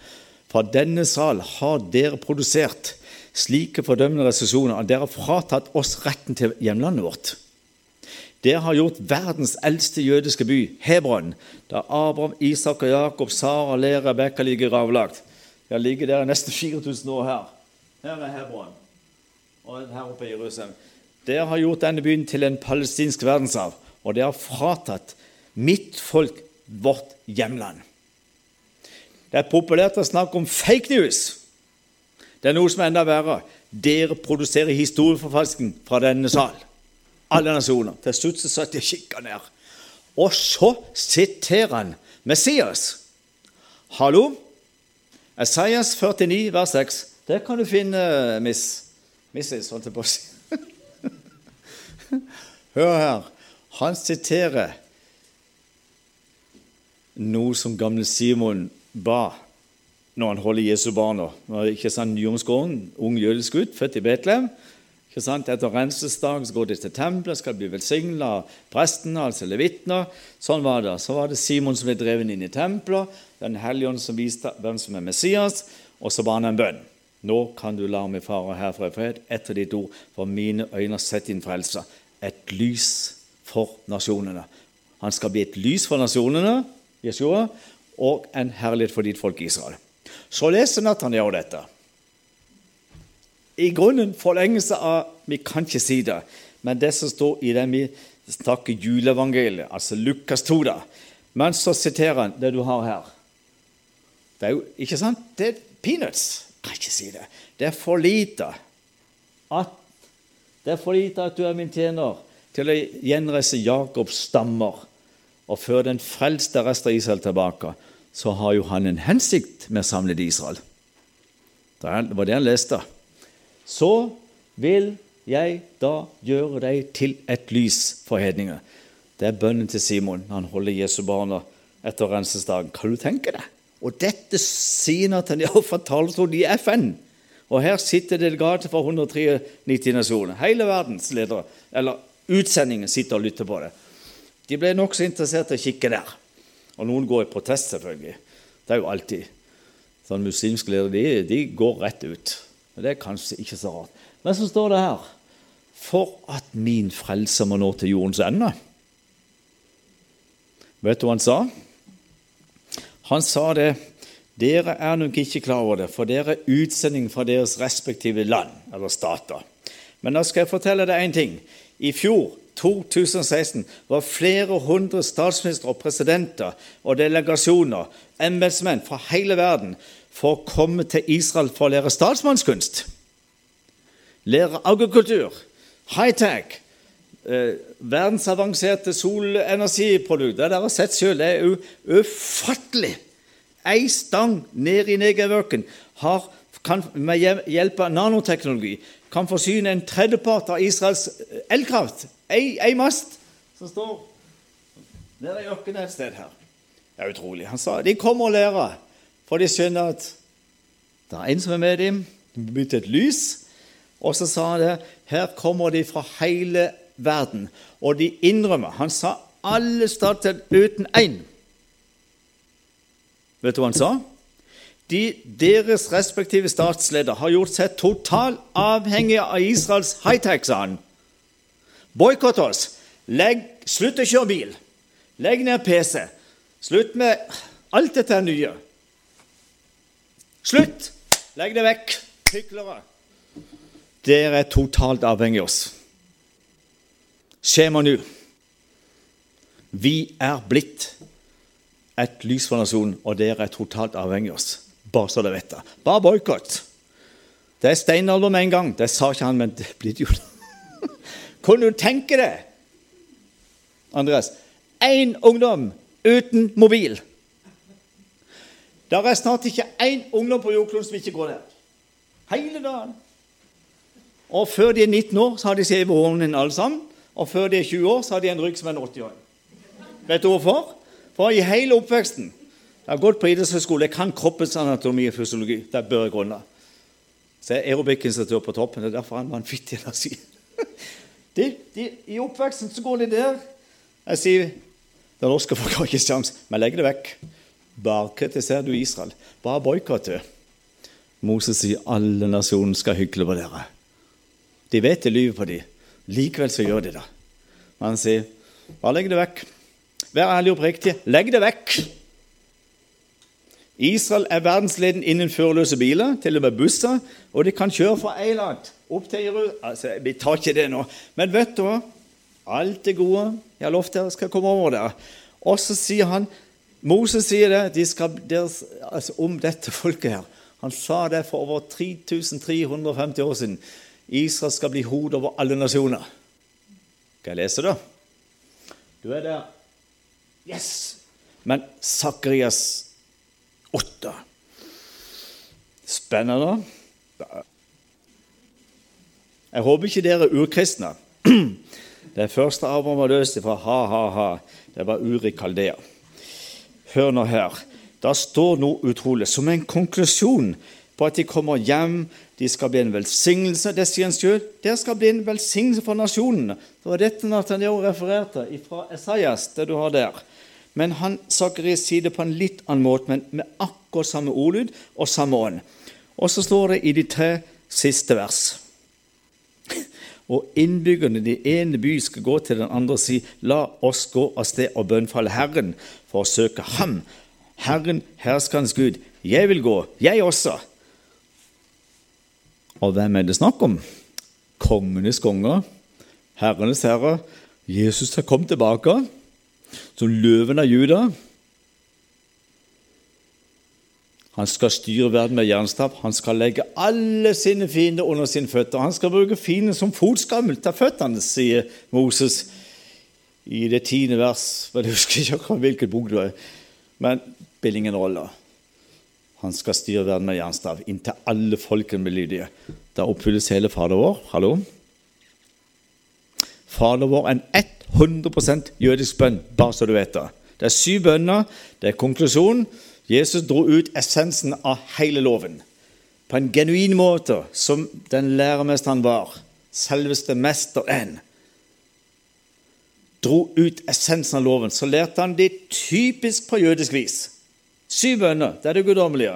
Fra denne sal har dere produsert slike fordømmende resesjoner at dere har fratatt oss retten til hjemlandet vårt. Dere har gjort verdens eldste jødiske by, Hebron, der Abraham, Isak og Jakob, Sara, Lea, Rebekka ligger gravlagt. De har ligget der nesten 4000 år her. Her er Hebron, og her oppe i Jerusalem. Det har gjort denne byen til en palestinsk verdensarv, og det har fratatt mitt folk vårt hjemland. Det er populært å snakke om fake news. Det er noe som er enda verre. Dere produserer historieforfalskning fra denne sal. Alle nasjoner. Til slutt satt jeg og kikka ned. Og så siterer han Messias. Hallo? Esaias 49, vers 6. Der kan du finne Miss Missis, holdt jeg på å si. Hør her. Han siterer noe som gamle Simon ba når han holder Jesu barna. Ikke sant, Nyomskåren, ung jødisk gutt, født i Betlehem. Ikke sant, Etter renselsesdag går de til tempelet, skal bli velsignet av prestene, altså levitene. Sånn var det. Så var det Simon som ble drevet inn i tempelet, Den hellige ånd som viste hvem som er Messias, og så ba han en bønn. Nå kan du la meg fare herfra i fred etter ditt ord, for mine øyne har sett din frelse. Et lys for nasjonene. Han skal bli et lys for nasjonene, Jeshua, og en herlighet for ditt folk Israel. Så leser Nathanael dette. I grunnen forlengelse av Vi kan ikke si det, men det som står i det vi snakker juleevangeliet, altså Lukas 2, da. Men så siterer han det du har her. Det er jo ikke sant? Det er peanuts. Jeg kan ikke si det. Det er for lite at, det er for lite at du er min tjener til å gjenreise Jakobs stammer og føre den frelste rest av Israel tilbake, så har jo han en hensikt med å samle Israel. Det var det han leste. Så vil jeg da gjøre deg til et lys for hedninger. Det er bønnen til Simon når han holder Jesu barna etter renselsesdagen. Kan du tenke deg? Og dette sier Netanyahu fra talerstolen i FN. Og her sitter delegater fra 193 nasjoner. Hele verdens ledere, eller utsendingen, sitter og lytter på det. De ble nokså interessert i å kikke der. Og noen går i protest, selvfølgelig. Det er jo alltid. Sånn Muslimske ledere de, de går rett ut. Men Det er kanskje ikke så rart. Men så står det her For at min frelse må nå til jordens ende. Vet du hva han sa? Han sa det Dere er nok ikke klar over det, for dere er utsending fra deres respektive land eller stater. Men da skal jeg fortelle deg én ting. I fjor 2016 var flere hundre statsministre og presidenter og delegasjoner, embetsmenn fra hele verden, for å komme til Israel for å lære statsmannskunst. Lære agrikultur, high-tech, eh, verdensavanserte solenergiprodukter. Dere har sett selv, det er ufattelig. Ei stang ned i Negev-ørkenen kan med hjelp av nanoteknologi kan forsyne en tredjepart av Israels elkraft ei, ei mast som står nede i ørkenen et sted her. Det er utrolig. Han sa de kommer og lærer, for de skjønner at det er en som er med dem. De begynte et lys. Og så sa han det. Her kommer de fra hele verden. Og de innrømmer. Han sa alle stater uten én. Vet du hva han sa? De, deres respektive statsleder har gjort seg totalt avhengige av Israels high-tech, sa han. Boikott oss. Legg, slutt å kjøre bil. Legg ned PC. Slutt med alt dette nye. Slutt! Legg det vekk. Hyklere. Dere er totalt avhengig av oss. Skjema nå. Vi er blitt et lys for nasjonen, og dere er totalt avhengig av oss. Bare så dere vet det. Bare boikott. Det er steinalder med en gang. Det sa ikke han, men det blir det jo. Kunne du tenke det, Andreas, én ungdom uten mobil? Det er snart ikke én ungdom på jordkloden som ikke går der. Hele dagen. Og før de er 19 år, så har de skjeve hårene alle sammen. Og før de er 20 år, så har de en rygg som en 80-åring. Vet du hvorfor? For i hele oppveksten Jeg har gått på idrettshøyskole, jeg kan kroppens anatomi og fysiologi. Det bør jeg grunne. Så er aerobic-instruktør på toppen. Det er derfor han en vanvittig energi. De, de, I oppveksten så går de der. Jeg sier det norske folk har ikke sjans, men legg det vekk. Bare kritiserer du Israel. Bare boikott det. Moses sier alle nasjoner skal hygle på dere. De vet det lyver på dem. Likevel så gjør de det. Han sier bare legg det vekk. Vær ærlig og oppriktig. Legg det vekk. Israel er verdensledende innen førerløse biler, til og med busser, og de kan kjøre fra Eiland opp til Jerusalem altså, Vi tar ikke det nå, men vet du hva? Alt det gode jeg har lovt dere, skal komme over der. Og så sier han Moses sier det de skal, deres, altså, om dette folket her. Han sa det for over 3350 år siden. Israel skal bli hodet over alle nasjoner. Skal jeg lese, da? Du er der. Yes! Men Sakarias 8 Spennende. Jeg håper ikke dere er urkristne. Det første Abraham var løst fra ha-ha-ha. Det var Uri Kaldea. Hør nå her. Det står noe utrolig. Som en konklusjon på at de kommer hjem, de skal bli en velsignelse. Det sier en sjøl. Det skal bli en velsignelse for nasjonene. Det var dette Nathaniel refererte fra Esaias, det du har der. Men han Sakarias sier det på en litt annen måte, men med akkurat samme ordlyd og samme ånd. Og så står det i de tre siste vers og innbyggerne i den ene by skal gå til den andre og si:" La oss gå av sted og bønnfalle Herren for å søke Ham. Herren, herskerens Gud. Jeg vil gå, jeg også. Og hvem er det snakk om? Kongenes konger, herrenes herre. Jesus har kommet tilbake som løven av Juda. Han skal styre verden med jernstav. Han skal legge alle sine fiender under sine føtter. Han skal bruke fienden som fotskammel til føttene, sier Moses i det tiende vers. Men jeg husker ikke akkurat hvilken bok det er. Men spiller ingen rolle. Han skal styre verden med jernstav inntil alle folkene blir lydige. Da oppfylles hele Fader vår. Hallo? Fader vår, en ett 100 jødisk bønn, bare så du vet det. Det er syv bønner, det er konklusjonen. Jesus dro ut essensen av hele loven på en genuin måte, som den læremester han var, selveste mesteren. Dro ut essensen av loven. Så lærte han det typisk på jødisk vis. Syv bønner, det er det guddommelige.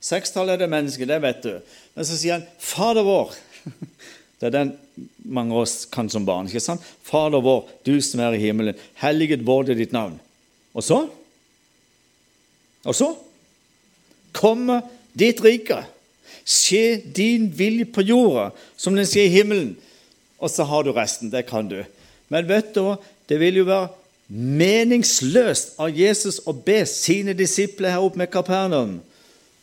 Sekstallet er det mennesket, det vet du. Men så sier han 'Fader vår'. Det er den mange av oss kan som barn. ikke sant? Fader vår, du som er i himmelen. Helliget vorde ditt navn. Og så? Og så? kommer ditt rike. Skje din vilje på jorda som den skjer i himmelen. Og så har du resten. Det kan du. Men vet du hva? Det vil jo være meningsløst av Jesus å be sine disipler her oppe med Kapernaum.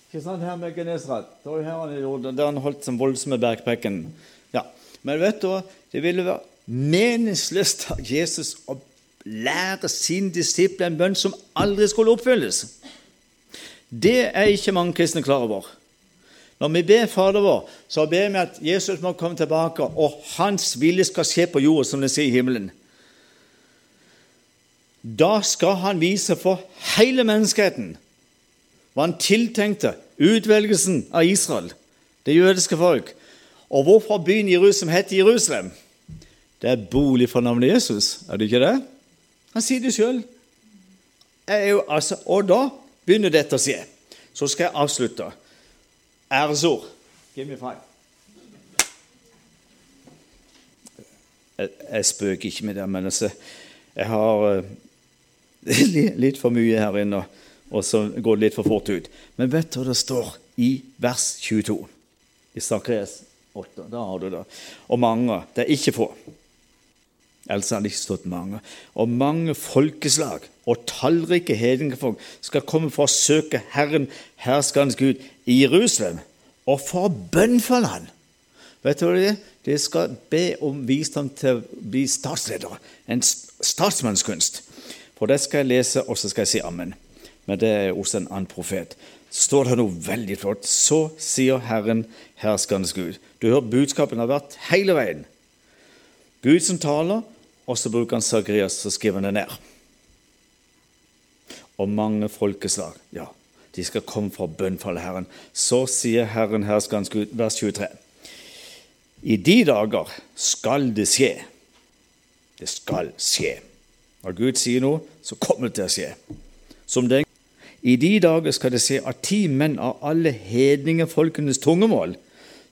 Ikke sant, her med Genesrat. Det var han der han holdt som voldsomme bergprekken. Ja. Men vet du hva? Det ville være meningsløst av Jesus å lære sine disipler en bønn som aldri skulle oppfylles. Det er ikke mange kristne klar over. Når vi ber Fader vår, så ber vi at Jesus må komme tilbake, og hans vilje skal skje på jorda som det sier i himmelen. Da skal han vise for hele menneskeheten hva han tiltenkte utvelgelsen av Israel, det jødiske folk. Og hvorfor byen Jerusalem heter Jerusalem? Det er bolig for navnet Jesus, er det ikke det? Han sier det sjøl. Altså, og da begynner dette å skje. Så skal jeg avslutte. Æresord. Give me five. Jeg, jeg spøker ikke med det, men altså, jeg har uh, litt for mye her inne, og så går det litt for fort ut. Men vet du hva det står i vers 22 i Sakres 8? Da har du det. Og mange. Det er ikke få. Ellers hadde ikke stått mange. Og mange folkeslag og tallrike hedningefolk skal komme for å søke Herren, herskerens Gud, i Jerusalem og for å bønnfalle Han. Vet du hva det er? De skal be om visdom til å bli statsledere. En statsmannskunst. For det skal jeg lese, og så skal jeg si ammen. Men det er hos en annen profet. Så står det noe veldig flott. Så sier Herren, herskernes Gud. Du hører budskapen har vært hele veien. Gud som taler, og så bruker han Sakarias, så skriver det ned. Og mange folkeslag, ja, de skal komme for å bønnfalle Herren. Så sier Herren herskerens Gud, vers 23. I de dager skal det skje. Det skal skje. Når Gud sier noe, så kommer det til å skje. Som den I de dager skal det skje at ti menn av alle hedningefolkenes tungemål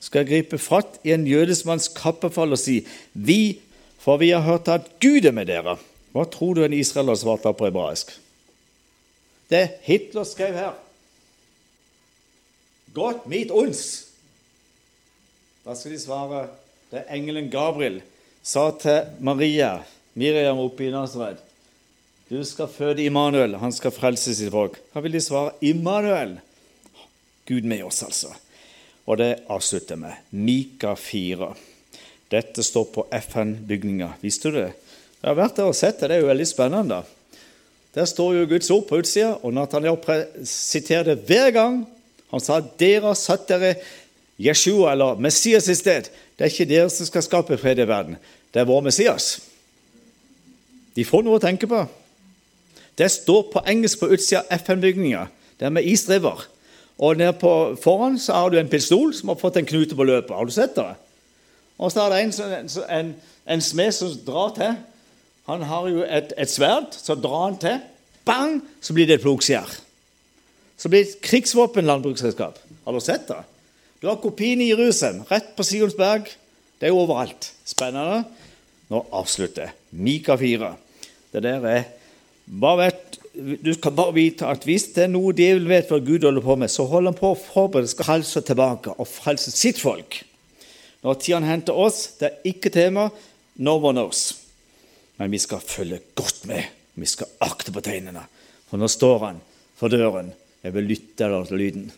skal gripe fatt i en jødisk manns kappefall og si:" Vi for vi har hørt at Gud er med dere. Hva tror du en israeler svarte på hebraisk? Det Hitler skrev her. Godt mit ons. Da skal de svare det engelen Gabriel sa til Maria, Miriam oppe i Nasaret. Du skal føde Immanuel, han skal frelse sitt folk. Hva vil de svare? Immanuel. Gud med oss, altså. Og det avslutter med Mika 4. Dette står på FN-bygninga. Visste du det? Jeg har vært der og sett det. Det er jo veldig spennende. Der står jo Guds ord på utsida, og Nathaniel siterer det hver gang. Han sa dere har satt dere Jeshua, eller Messias, i sted. Det er ikke dere som skal skape fred i verden. Det er vår Messias. De får noe å tenke på. Det står på engelsk på utsida av FN-bygninga. Det er med isdriver. Og nede på foran så har du en pistol som har fått en knute på løpet. Har du sett det? Og så er det en, en, en smed som drar til. Han har jo et, et sverd, så drar han til. Bang! Så blir det et plogskjær. Så blir det et landbruksselskap. Har du sett det? Du har kopien i Jerusalem, rett på Sionsberg. Det er jo overalt. Spennende. Nå avslutter. Mika 4. Det der er bare vet, Du skal bare vite at hvis det er noe djevelen vet hva Gud holder på med, så holder han på å forberede frelse tilbake og frelse sitt folk. Når tida henter oss, det er ikke tema. No one knows. Men vi skal følge godt med. Vi skal akte på tegnene. For nå står han for døren. Jeg vil lytte til lyden.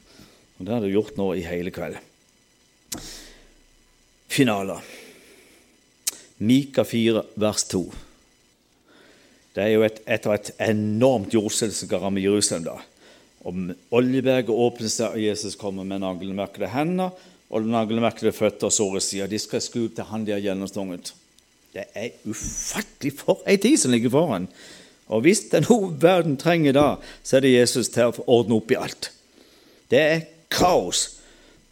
Og Det har du gjort nå i hele kveld. Finaler. Mika 4, vers 2. Det er jo et, etter et enormt jordskjelv som ramme Jerusalem. da. Og Oljeberget åpner seg, og Jesus kommer med naglemerkede hender og naglemerkede føtter og såre sider. de skal skue til han de har gjennomstunget. Det er ufattelig for ei tid som ligger foran. Og hvis det er noe verden trenger da, så er det Jesus til å ordne opp i alt. Det er kaos.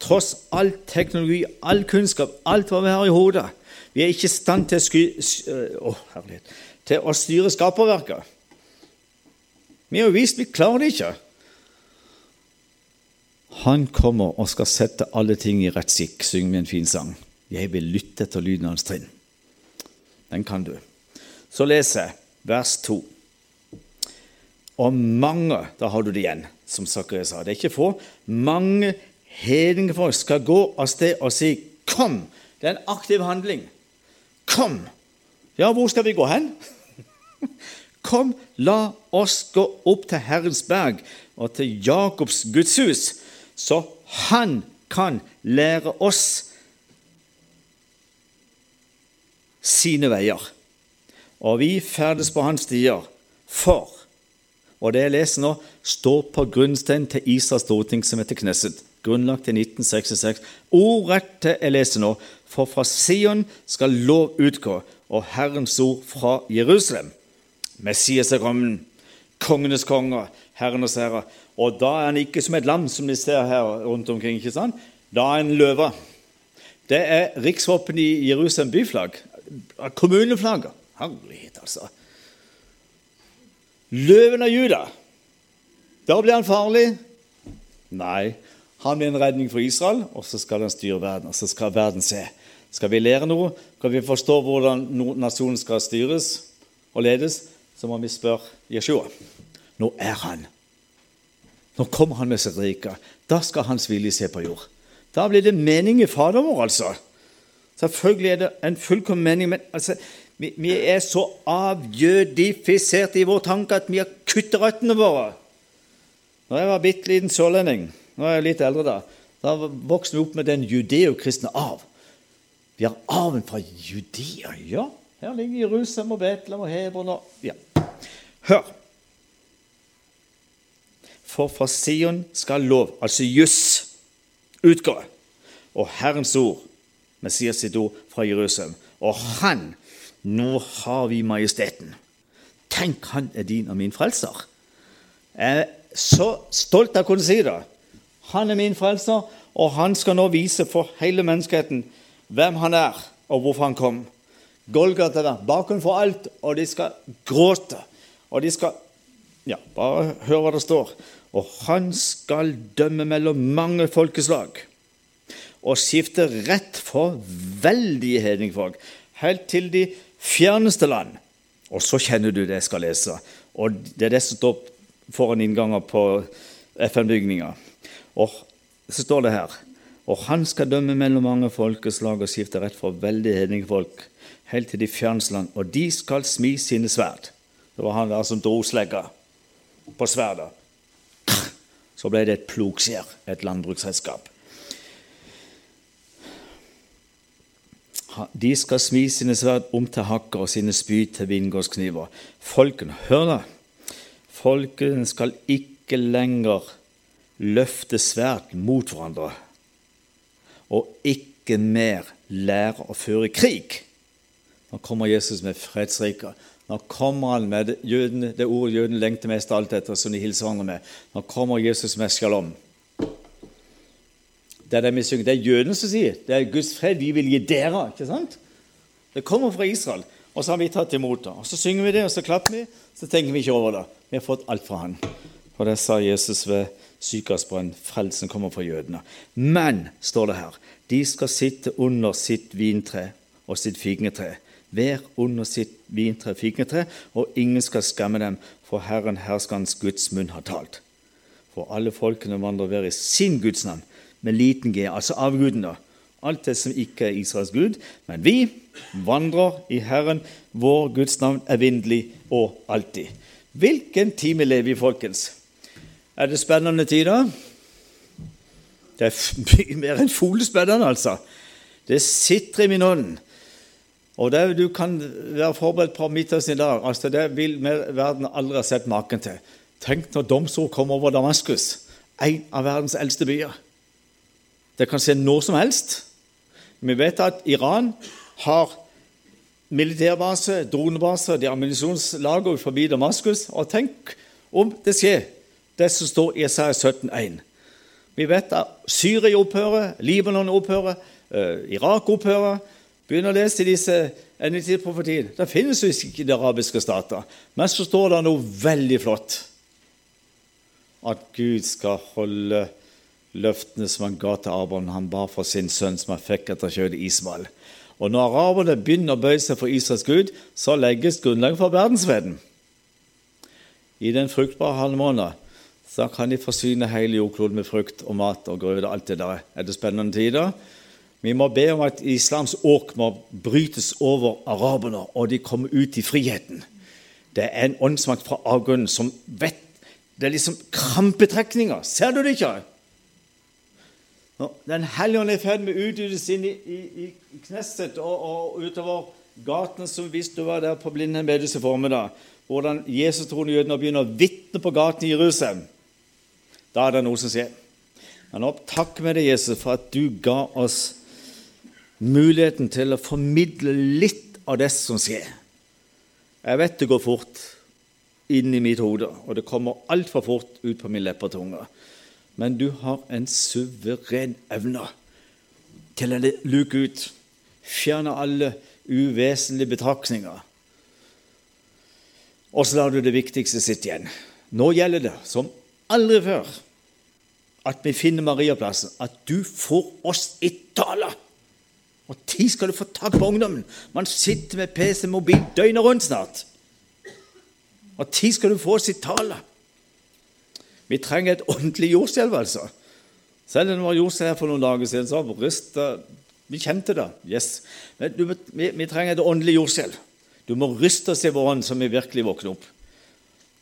Tross all teknologi, all kunnskap, alt hva vi har i hodet. Vi er ikke i stand til å, sky, å, til å styre skaperverket. Vi har jo vist vi klarer det ikke. Han kommer og skal sette alle ting i rett skikk, synger vi en fin sang. Jeg vil lytte etter lyden hans trinn. Den kan du. Så leser jeg vers 2. Og mange Da har du det igjen, som Sakarias sa. Det er ikke få. Mange hedningefolk skal gå av sted og si 'Kom!' Det er en aktiv handling. Kom! Ja, hvor skal vi gå hen? Kom, la oss gå opp til Herrens berg og til Jakobs gudshus, så han kan lære oss sine veier. Og vi ferdes på hans stier, for Og det jeg leser nå, står på grunnsteinen til Israels storting som heter Knesset, grunnlagt i 1966. Ordrett jeg leser nå, for fra Sion skal lov utgå, og Herrens ord fra Jerusalem. Messias er kommet, kongenes konger, herrenes herrer. Og da er han ikke som et lam, som de ser her rundt omkring. ikke sant? Da er han løve. Det er riksvåpenet i Jerusalem byflagg. Kommuneflagget. Herlighet, altså. Løven av Juda. Da blir han farlig. Nei, han blir en redning for Israel, og så skal han styre verden. og så skal verden se. Skal vi lære noe, kan vi forstå hvordan nasjonen skal styres og ledes, så må vi spørre Jeshua. Nå er han. Nå kommer han med sitt rike. Da skal hans vilje se på jord. Da blir det mening i Fader vår, altså. Selvfølgelig er det en fullkommen mening, men altså, vi, vi, er så avjødifisert i vår tanke at vi har kuttet røttene våre. Når jeg var bitte liten sørlending, nå er jeg litt eldre da, da vokste vi opp med den judeokristne arv. Vi har arven fra Judea. Ja, her ligger Jerusalem og Betlehem og Hebron og ja. Hør! For fra Sion skal lov, altså juss, utgå, og Herrens ord Messias sitt ord fra Jerusalem. Og han Nå har vi majesteten. Tenk, han er din og min frelser. Jeg er så stolt av å kunne si det. Han er min frelser, og han skal nå vise for hele menneskeheten hvem han er, og hvorfor han kom. Golgata der, for alt, og de skal gråte. Og de skal Ja, bare hør hva det står. Og han skal dømme mellom mange folkeslag og skifte rett for veldige hedningfolk, helt til de fjerneste land. Og så kjenner du det jeg skal lese. Og det er det som står foran innganger på FN-bygninga. Og så står det her Og han skal dømme mellom mange folkeslag og skifte rett for veldige hedningfolk, helt til de fjerneste land. Og de skal smi sine sverd. Det var han der som dro slegga på sverdet. Så ble det et plogskjær, et landbruksredskap. De skal smi sine sverd om til hakker og sine spyd til vingårdskniver. Folkene, hør da! Folkene skal ikke lenger løfte sverd mot hverandre og ikke mer lære å føre krig. Nå kommer Jesus med fredsriket. Nå kommer han med jøden, det ordet jøden lengter mest alt etter, som de hilser hverandre med. Nå kommer Jesus med shalom. Det er det vi synger. Det er jødene som sier det er Guds fred vi vil gi dere. ikke sant? Det kommer fra Israel, og så har vi tatt imot det. Og Så synger vi det, og så klapper vi, så tenker vi ikke over det. Vi har fått alt fra han. Og det sa Jesus ved sykehusbrann. Frelsen kommer fra jødene. Men, står det her, de skal sitte under sitt vintre og sitt figentre. Hver under sitt vintre og og ingen skal skamme dem, for Herren herskerens Guds munn har talt. For alle folkene vandrer hver i sin Guds navn med liten g, altså avguden. da. Alt det som ikke er Israels gud. Men vi vandrer i Herren. Vår Guds navn evinnelig og alltid. Hvilken time lever vi, folkens? Er det spennende tider? Det er mye mer enn folespennende, altså. Det sitter i min ånd. Og det, Du kan være forberedt på midtøsten i dag. altså Det vil verden aldri ha sett maken til. Tenk når domsord kommer over Damaskus, en av verdens eldste byer. Det kan skje når som helst. Vi vet at Iran har militærbase, dronebase, de er ammunisjonslager forbi Damaskus. Og tenk om det skjer, det som står i Isaiah 17,1. Vi vet at Syria opphører, Libanon opphører, uh, Irak opphører. Begynner å lese disse endetidsprofetiene. Det finnes jo ikke de arabiske stater. Men så står det noe veldig flott. At Gud skal holde løftene som han ga til Abraham han ba for sin sønn, som han fikk etter kjødet Ismael. Og når araberne begynner å bøye seg for Israels Gud, så legges grunnlaget for verdensfreden. I den fruktbare halvmåneden så kan de forsyne hele jordkloden med frukt og mat og grøde. alt det der. Er det spennende tider? Vi må be om at islams åk må brytes over araberne, og de kommer ut i friheten. Det er en åndsmakt fra avgrunnen som vet Det er liksom krampetrekninger. Ser du det ikke? Den hellige ånd er i ferd med å utvides inn i, i, i Knesset og, og, utover gatene, som hvis du var der på Blindheim bedehus i formiddag, hvordan Jesus-troende jødene begynner å vitne på gaten i Jerusalem. Da er det noe som skjer. Men opp, takk med deg, Jesus, for at du ga oss muligheten til å formidle litt av det som skjer. Jeg vet det går fort inn i mitt hode, og det kommer altfor fort ut på min leppetunge. men du har en suveren evne til å luke ut, fjerne alle uvesentlige betraktninger. Og så lar du det viktigste sitte igjen. Nå gjelder det, som aldri før, at vi finner Mariaplassen, at du får oss i tale. Og tid skal du få tak på ungdommen. Man sitter med PC mobil døgnet rundt snart. Og tid skal du få sitt tale. Vi trenger et ordentlig jordskjelv, altså. Selv om det var jordskjelv her for noen dager siden, så rysta Vi kjente det. Yes. Men du, vi, vi, trenger et ordentlig jordskjelv. Du må ryste oss i vår ånd, så vi virkelig våkner opp.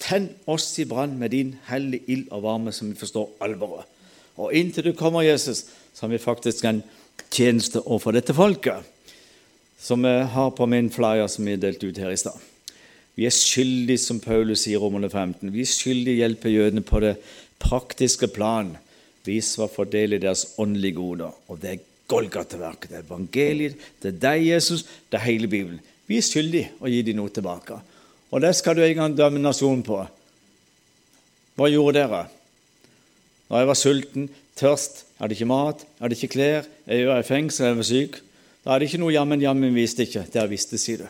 Tenn oss i brann med din hellige ild og varme, så vi forstår alvoret. Og inntil du kommer, Jesus, så har vi faktisk en tjeneste overfor dette folket, som vi har på min flyer som vi delte ut her i stad. Vi er skyldige, som Paulus sier i Romerne 15. Vi er skyldige å hjelpe jødene på det praktiske plan. Vis hva fordeler deres åndelige goder. Og det er Golgata-verket, det er evangeliet, det er deg, Jesus, det er hele Bibelen. Vi er skyldige å gi dem noe tilbake. Og det skal du en gang dømme nasjonen på. Hva gjorde dere? Når jeg var sulten, tørst, er hadde ikke mat, er hadde ikke klær, jeg var i fengsel, jeg var syk Da er det ikke noe 'jammen, jammen visste ikke'. Der visste, sier du.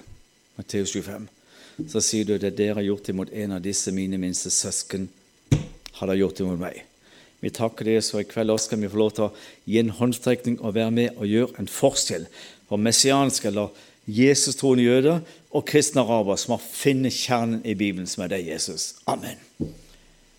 Matteus 25 så sier du det dere har gjort imot en av disse mine minste søsken, har dere gjort imot meg. Vi takker dere, så i kveld også skal vi få lov til å gi en håndstrekning og være med og gjøre en forskjell for messianske eller Jesus-troende jøder og kristne araber som har funnet kjernen i Bibelen, som er deg, Jesus. Amen.